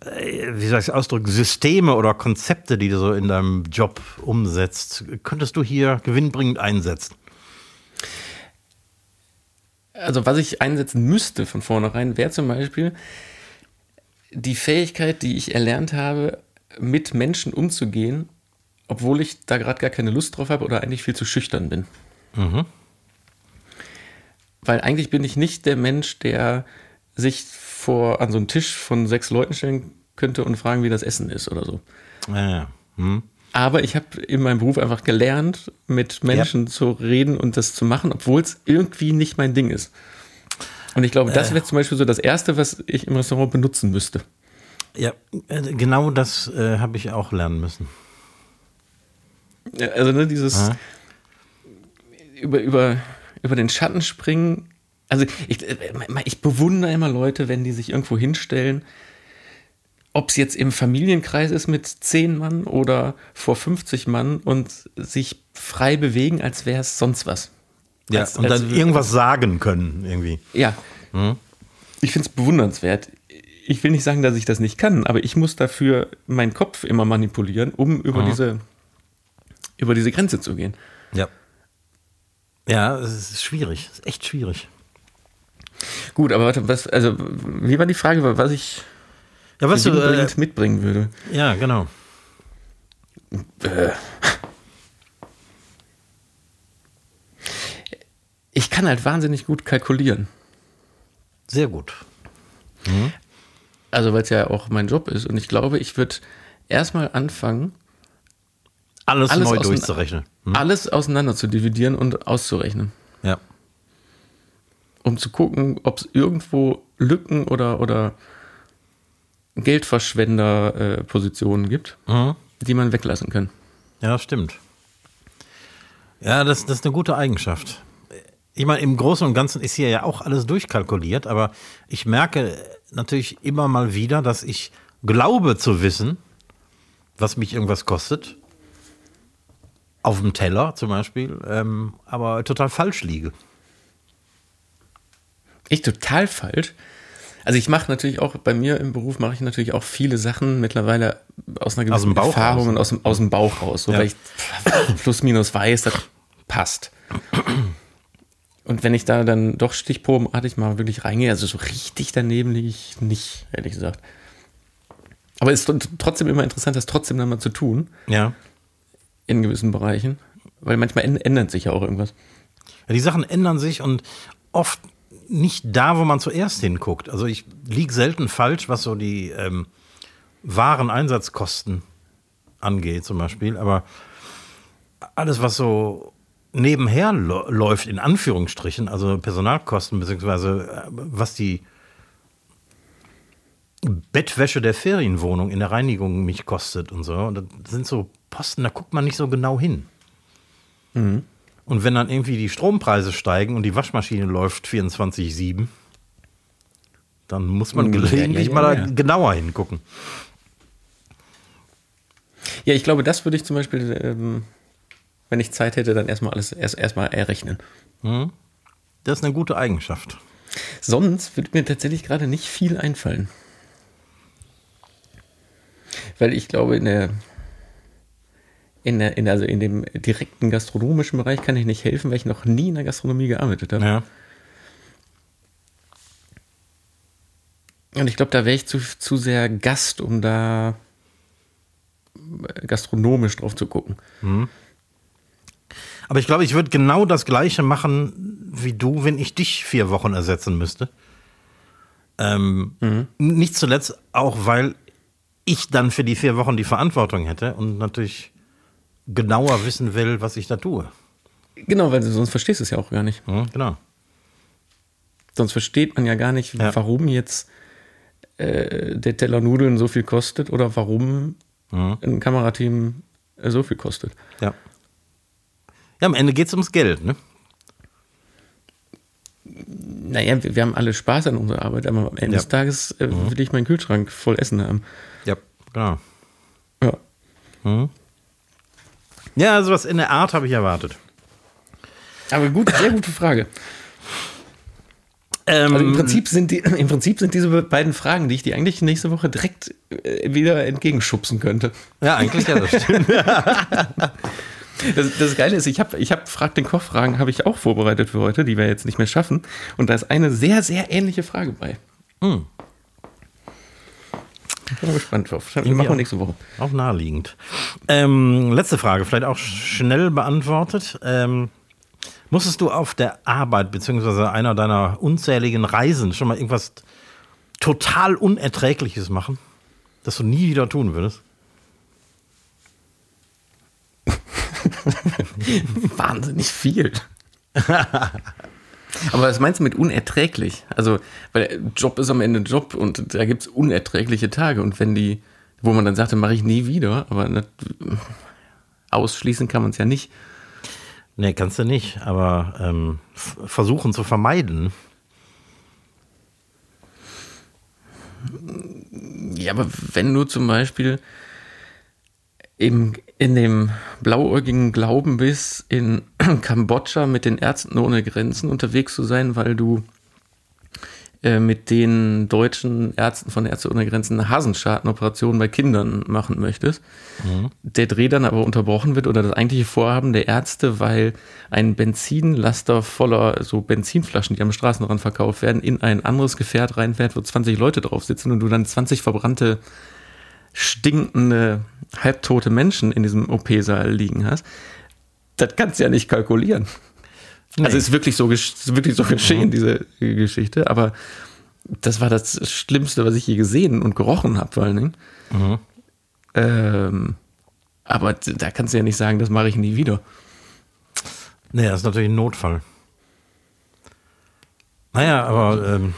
äh, wie soll ich es ausdrücken, Systeme oder Konzepte, die du so in deinem Job umsetzt, könntest du hier gewinnbringend einsetzen? Also, was ich einsetzen müsste von vornherein, wäre zum Beispiel die Fähigkeit, die ich erlernt habe, mit Menschen umzugehen obwohl ich da gerade gar keine Lust drauf habe oder eigentlich viel zu schüchtern bin. Mhm. Weil eigentlich bin ich nicht der Mensch, der sich vor an so einen Tisch von sechs Leuten stellen könnte und fragen, wie das Essen ist oder so. Ja, ja. Hm. Aber ich habe in meinem Beruf einfach gelernt, mit Menschen ja. zu reden und das zu machen, obwohl es irgendwie nicht mein Ding ist. Und ich glaube, das äh. wäre zum Beispiel so das Erste, was ich im Restaurant benutzen müsste. Ja, äh, genau das äh, habe ich auch lernen müssen. Also ne, dieses über, über, über den Schatten springen. Also ich, äh, ich bewundere immer Leute, wenn die sich irgendwo hinstellen ob es jetzt im Familienkreis ist mit zehn Mann oder vor 50 Mann und sich frei bewegen, als wäre es sonst was. Ja, als, und dann irgendwas sagen können, irgendwie. Ja. Hm? Ich finde es bewundernswert. Ich will nicht sagen, dass ich das nicht kann, aber ich muss dafür meinen Kopf immer manipulieren, um über, hm. diese, über diese Grenze zu gehen. Ja. Ja, es ist schwierig. Es ist echt schwierig. Gut, aber warte, was, also, wie war die Frage, was ich ja, was du äh, mitbringen würde. Ja, genau. Äh. Ich kann halt wahnsinnig gut kalkulieren. Sehr gut. Mhm. Also, weil es ja auch mein Job ist. Und ich glaube, ich würde erstmal anfangen, alles, alles neu durchzurechnen. Hm? Alles auseinander zu dividieren und auszurechnen. Ja. Um zu gucken, ob es irgendwo Lücken oder, oder Geldverschwenderpositionen gibt, mhm. die man weglassen kann. Ja, stimmt. Ja, das, das ist eine gute Eigenschaft. Ich meine, im Großen und Ganzen ist hier ja auch alles durchkalkuliert, aber ich merke natürlich immer mal wieder, dass ich glaube zu wissen, was mich irgendwas kostet. Auf dem Teller zum Beispiel, ähm, aber total falsch liege. Ich total falsch? Also ich mache natürlich auch, bei mir im Beruf mache ich natürlich auch viele Sachen mittlerweile aus einer gewissen aus Erfahrung und aus dem, aus dem Bauch raus, so ja. weil ich plus minus weiß, das passt. Und wenn ich da dann doch stichprobenartig mal wirklich reingehe, also so richtig daneben liege ich nicht, ehrlich gesagt. Aber es ist trotzdem immer interessant, das trotzdem dann mal zu tun. Ja. In gewissen Bereichen. Weil manchmal ändert sich ja auch irgendwas. Ja, die Sachen ändern sich und oft nicht da, wo man zuerst hinguckt. Also ich liege selten falsch, was so die ähm, wahren Einsatzkosten angeht, zum Beispiel. Aber alles, was so nebenher läuft, in Anführungsstrichen, also Personalkosten, beziehungsweise äh, was die Bettwäsche der Ferienwohnung in der Reinigung mich kostet und so. Das sind so Posten, da guckt man nicht so genau hin. Mhm. Und wenn dann irgendwie die Strompreise steigen und die Waschmaschine läuft 24-7, dann muss man gelegentlich ja, ja, ja, mal genauer hingucken. Ja, ich glaube, das würde ich zum Beispiel, ähm, wenn ich Zeit hätte, dann erstmal alles erst erstmal errechnen. Mhm. Das ist eine gute Eigenschaft. Sonst würde mir tatsächlich gerade nicht viel einfallen. Weil ich glaube, in der in, der, in, also in dem direkten gastronomischen Bereich kann ich nicht helfen, weil ich noch nie in der Gastronomie gearbeitet habe. Ja. Und ich glaube, da wäre ich zu, zu sehr Gast, um da gastronomisch drauf zu gucken. Mhm. Aber ich glaube, ich würde genau das Gleiche machen wie du, wenn ich dich vier Wochen ersetzen müsste. Ähm, mhm. Nicht zuletzt auch, weil ich dann für die vier Wochen die Verantwortung hätte und natürlich genauer wissen will, was ich da tue. Genau, weil sonst verstehst du es ja auch gar nicht. Mhm, genau. Sonst versteht man ja gar nicht, ja. warum jetzt äh, der Teller Nudeln so viel kostet oder warum mhm. ein Kamerateam äh, so viel kostet. Ja. Ja, am Ende geht es ums Geld, ne? Naja, wir, wir, haben alle Spaß an unserer Arbeit, aber am Ende ja. des Tages äh, mhm. will ich meinen Kühlschrank voll Essen haben. Ja, genau. Ja. Mhm. Ja, sowas in der Art habe ich erwartet. Aber gut, sehr gute Frage. Ähm, also im, Prinzip sind die, Im Prinzip sind diese beiden Fragen, die ich dir eigentlich nächste Woche direkt äh, wieder entgegenschubsen könnte. Ja, eigentlich ja, das stimmt. Das, das, Geile ist, ich habe ich hab Frag den Koch-Fragen habe ich auch vorbereitet für heute, die wir jetzt nicht mehr schaffen. Und da ist eine sehr, sehr ähnliche Frage bei. Hm. Bin gespannt drauf. Machen wir nächste Woche. Auch naheliegend. Ähm, letzte Frage, vielleicht auch schnell beantwortet. Ähm, musstest du auf der Arbeit beziehungsweise einer deiner unzähligen Reisen schon mal irgendwas total Unerträgliches machen, das du nie wieder tun würdest? Wahnsinnig viel. Aber was meinst du mit unerträglich? Also, weil Job ist am Ende Job und da gibt es unerträgliche Tage. Und wenn die, wo man dann sagte, mache ich nie wieder, aber nicht, ausschließen kann man es ja nicht. Nee, kannst du nicht, aber ähm, versuchen zu vermeiden. Ja, aber wenn du zum Beispiel im, in dem blauäugigen Glauben bist, in Kambodscha mit den Ärzten ohne Grenzen unterwegs zu sein, weil du äh, mit den deutschen Ärzten von Ärzte ohne Grenzen eine Hasenschadenoperationen bei Kindern machen möchtest. Mhm. Der Dreh dann aber unterbrochen wird oder das eigentliche Vorhaben der Ärzte, weil ein Benzinlaster voller so Benzinflaschen, die am Straßenrand verkauft werden, in ein anderes Gefährt reinfährt, wo 20 Leute drauf sitzen und du dann 20 verbrannte stinkende, halbtote Menschen in diesem OP-Saal liegen hast, das kannst du ja nicht kalkulieren. Nee. Also ist wirklich so, ist wirklich so geschehen, mhm. diese Geschichte. Aber das war das Schlimmste, was ich je gesehen und gerochen habe, vor allen Dingen. Mhm. Ähm, aber da kannst du ja nicht sagen, das mache ich nie wieder. Nee, das ist natürlich ein Notfall. Naja, aber ähm,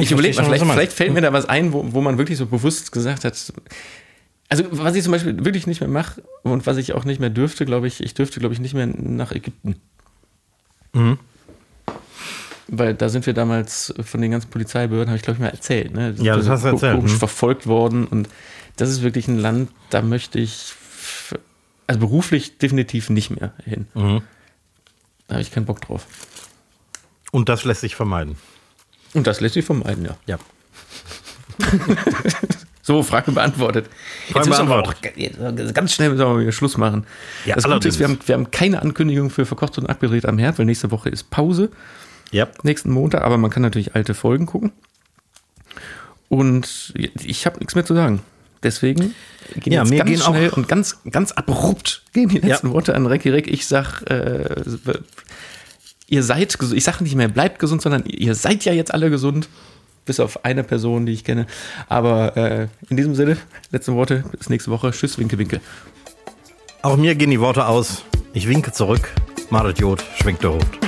ich überlege mal, vielleicht, vielleicht, fällt mir da was ein, wo, wo man wirklich so bewusst gesagt hat, also was ich zum Beispiel wirklich nicht mehr mache und was ich auch nicht mehr dürfte, glaube ich, ich dürfte, glaube ich, nicht mehr nach Ägypten. Mhm. Weil da sind wir damals von den ganzen Polizeibehörden, habe ich glaube ich mal erzählt. Ne? Ja, das hast du erzählt. Komisch hm. verfolgt worden und das ist wirklich ein Land, da möchte ich, also beruflich definitiv nicht mehr hin. Mhm. Da habe ich keinen Bock drauf. Und das lässt sich vermeiden. Und das lässt sich vermeiden, ja. Ja. so, Frage beantwortet. Frage jetzt beantwortet. müssen wir auch ganz schnell müssen wir wieder Schluss machen. Ja, das Gute ist, wir haben, wir haben keine Ankündigung für verkocht und abgedreht am Herd, weil nächste Woche ist Pause. Ja. Nächsten Montag, aber man kann natürlich alte Folgen gucken. Und ich habe nichts mehr zu sagen. Deswegen gehen ja, jetzt ganz schnell und ganz, ganz abrupt gehen die letzten ja. Worte an Recki Reck. Ich sag, äh, ihr seid gesund. Ich sage nicht mehr, bleibt gesund, sondern ihr seid ja jetzt alle gesund. Bis auf eine Person, die ich kenne. Aber äh, in diesem Sinne, letzte Worte, bis nächste Woche. Tschüss, Winke, Winke. Auch mir gehen die Worte aus. Ich winke zurück. Marit Jod schwenkt der Rot.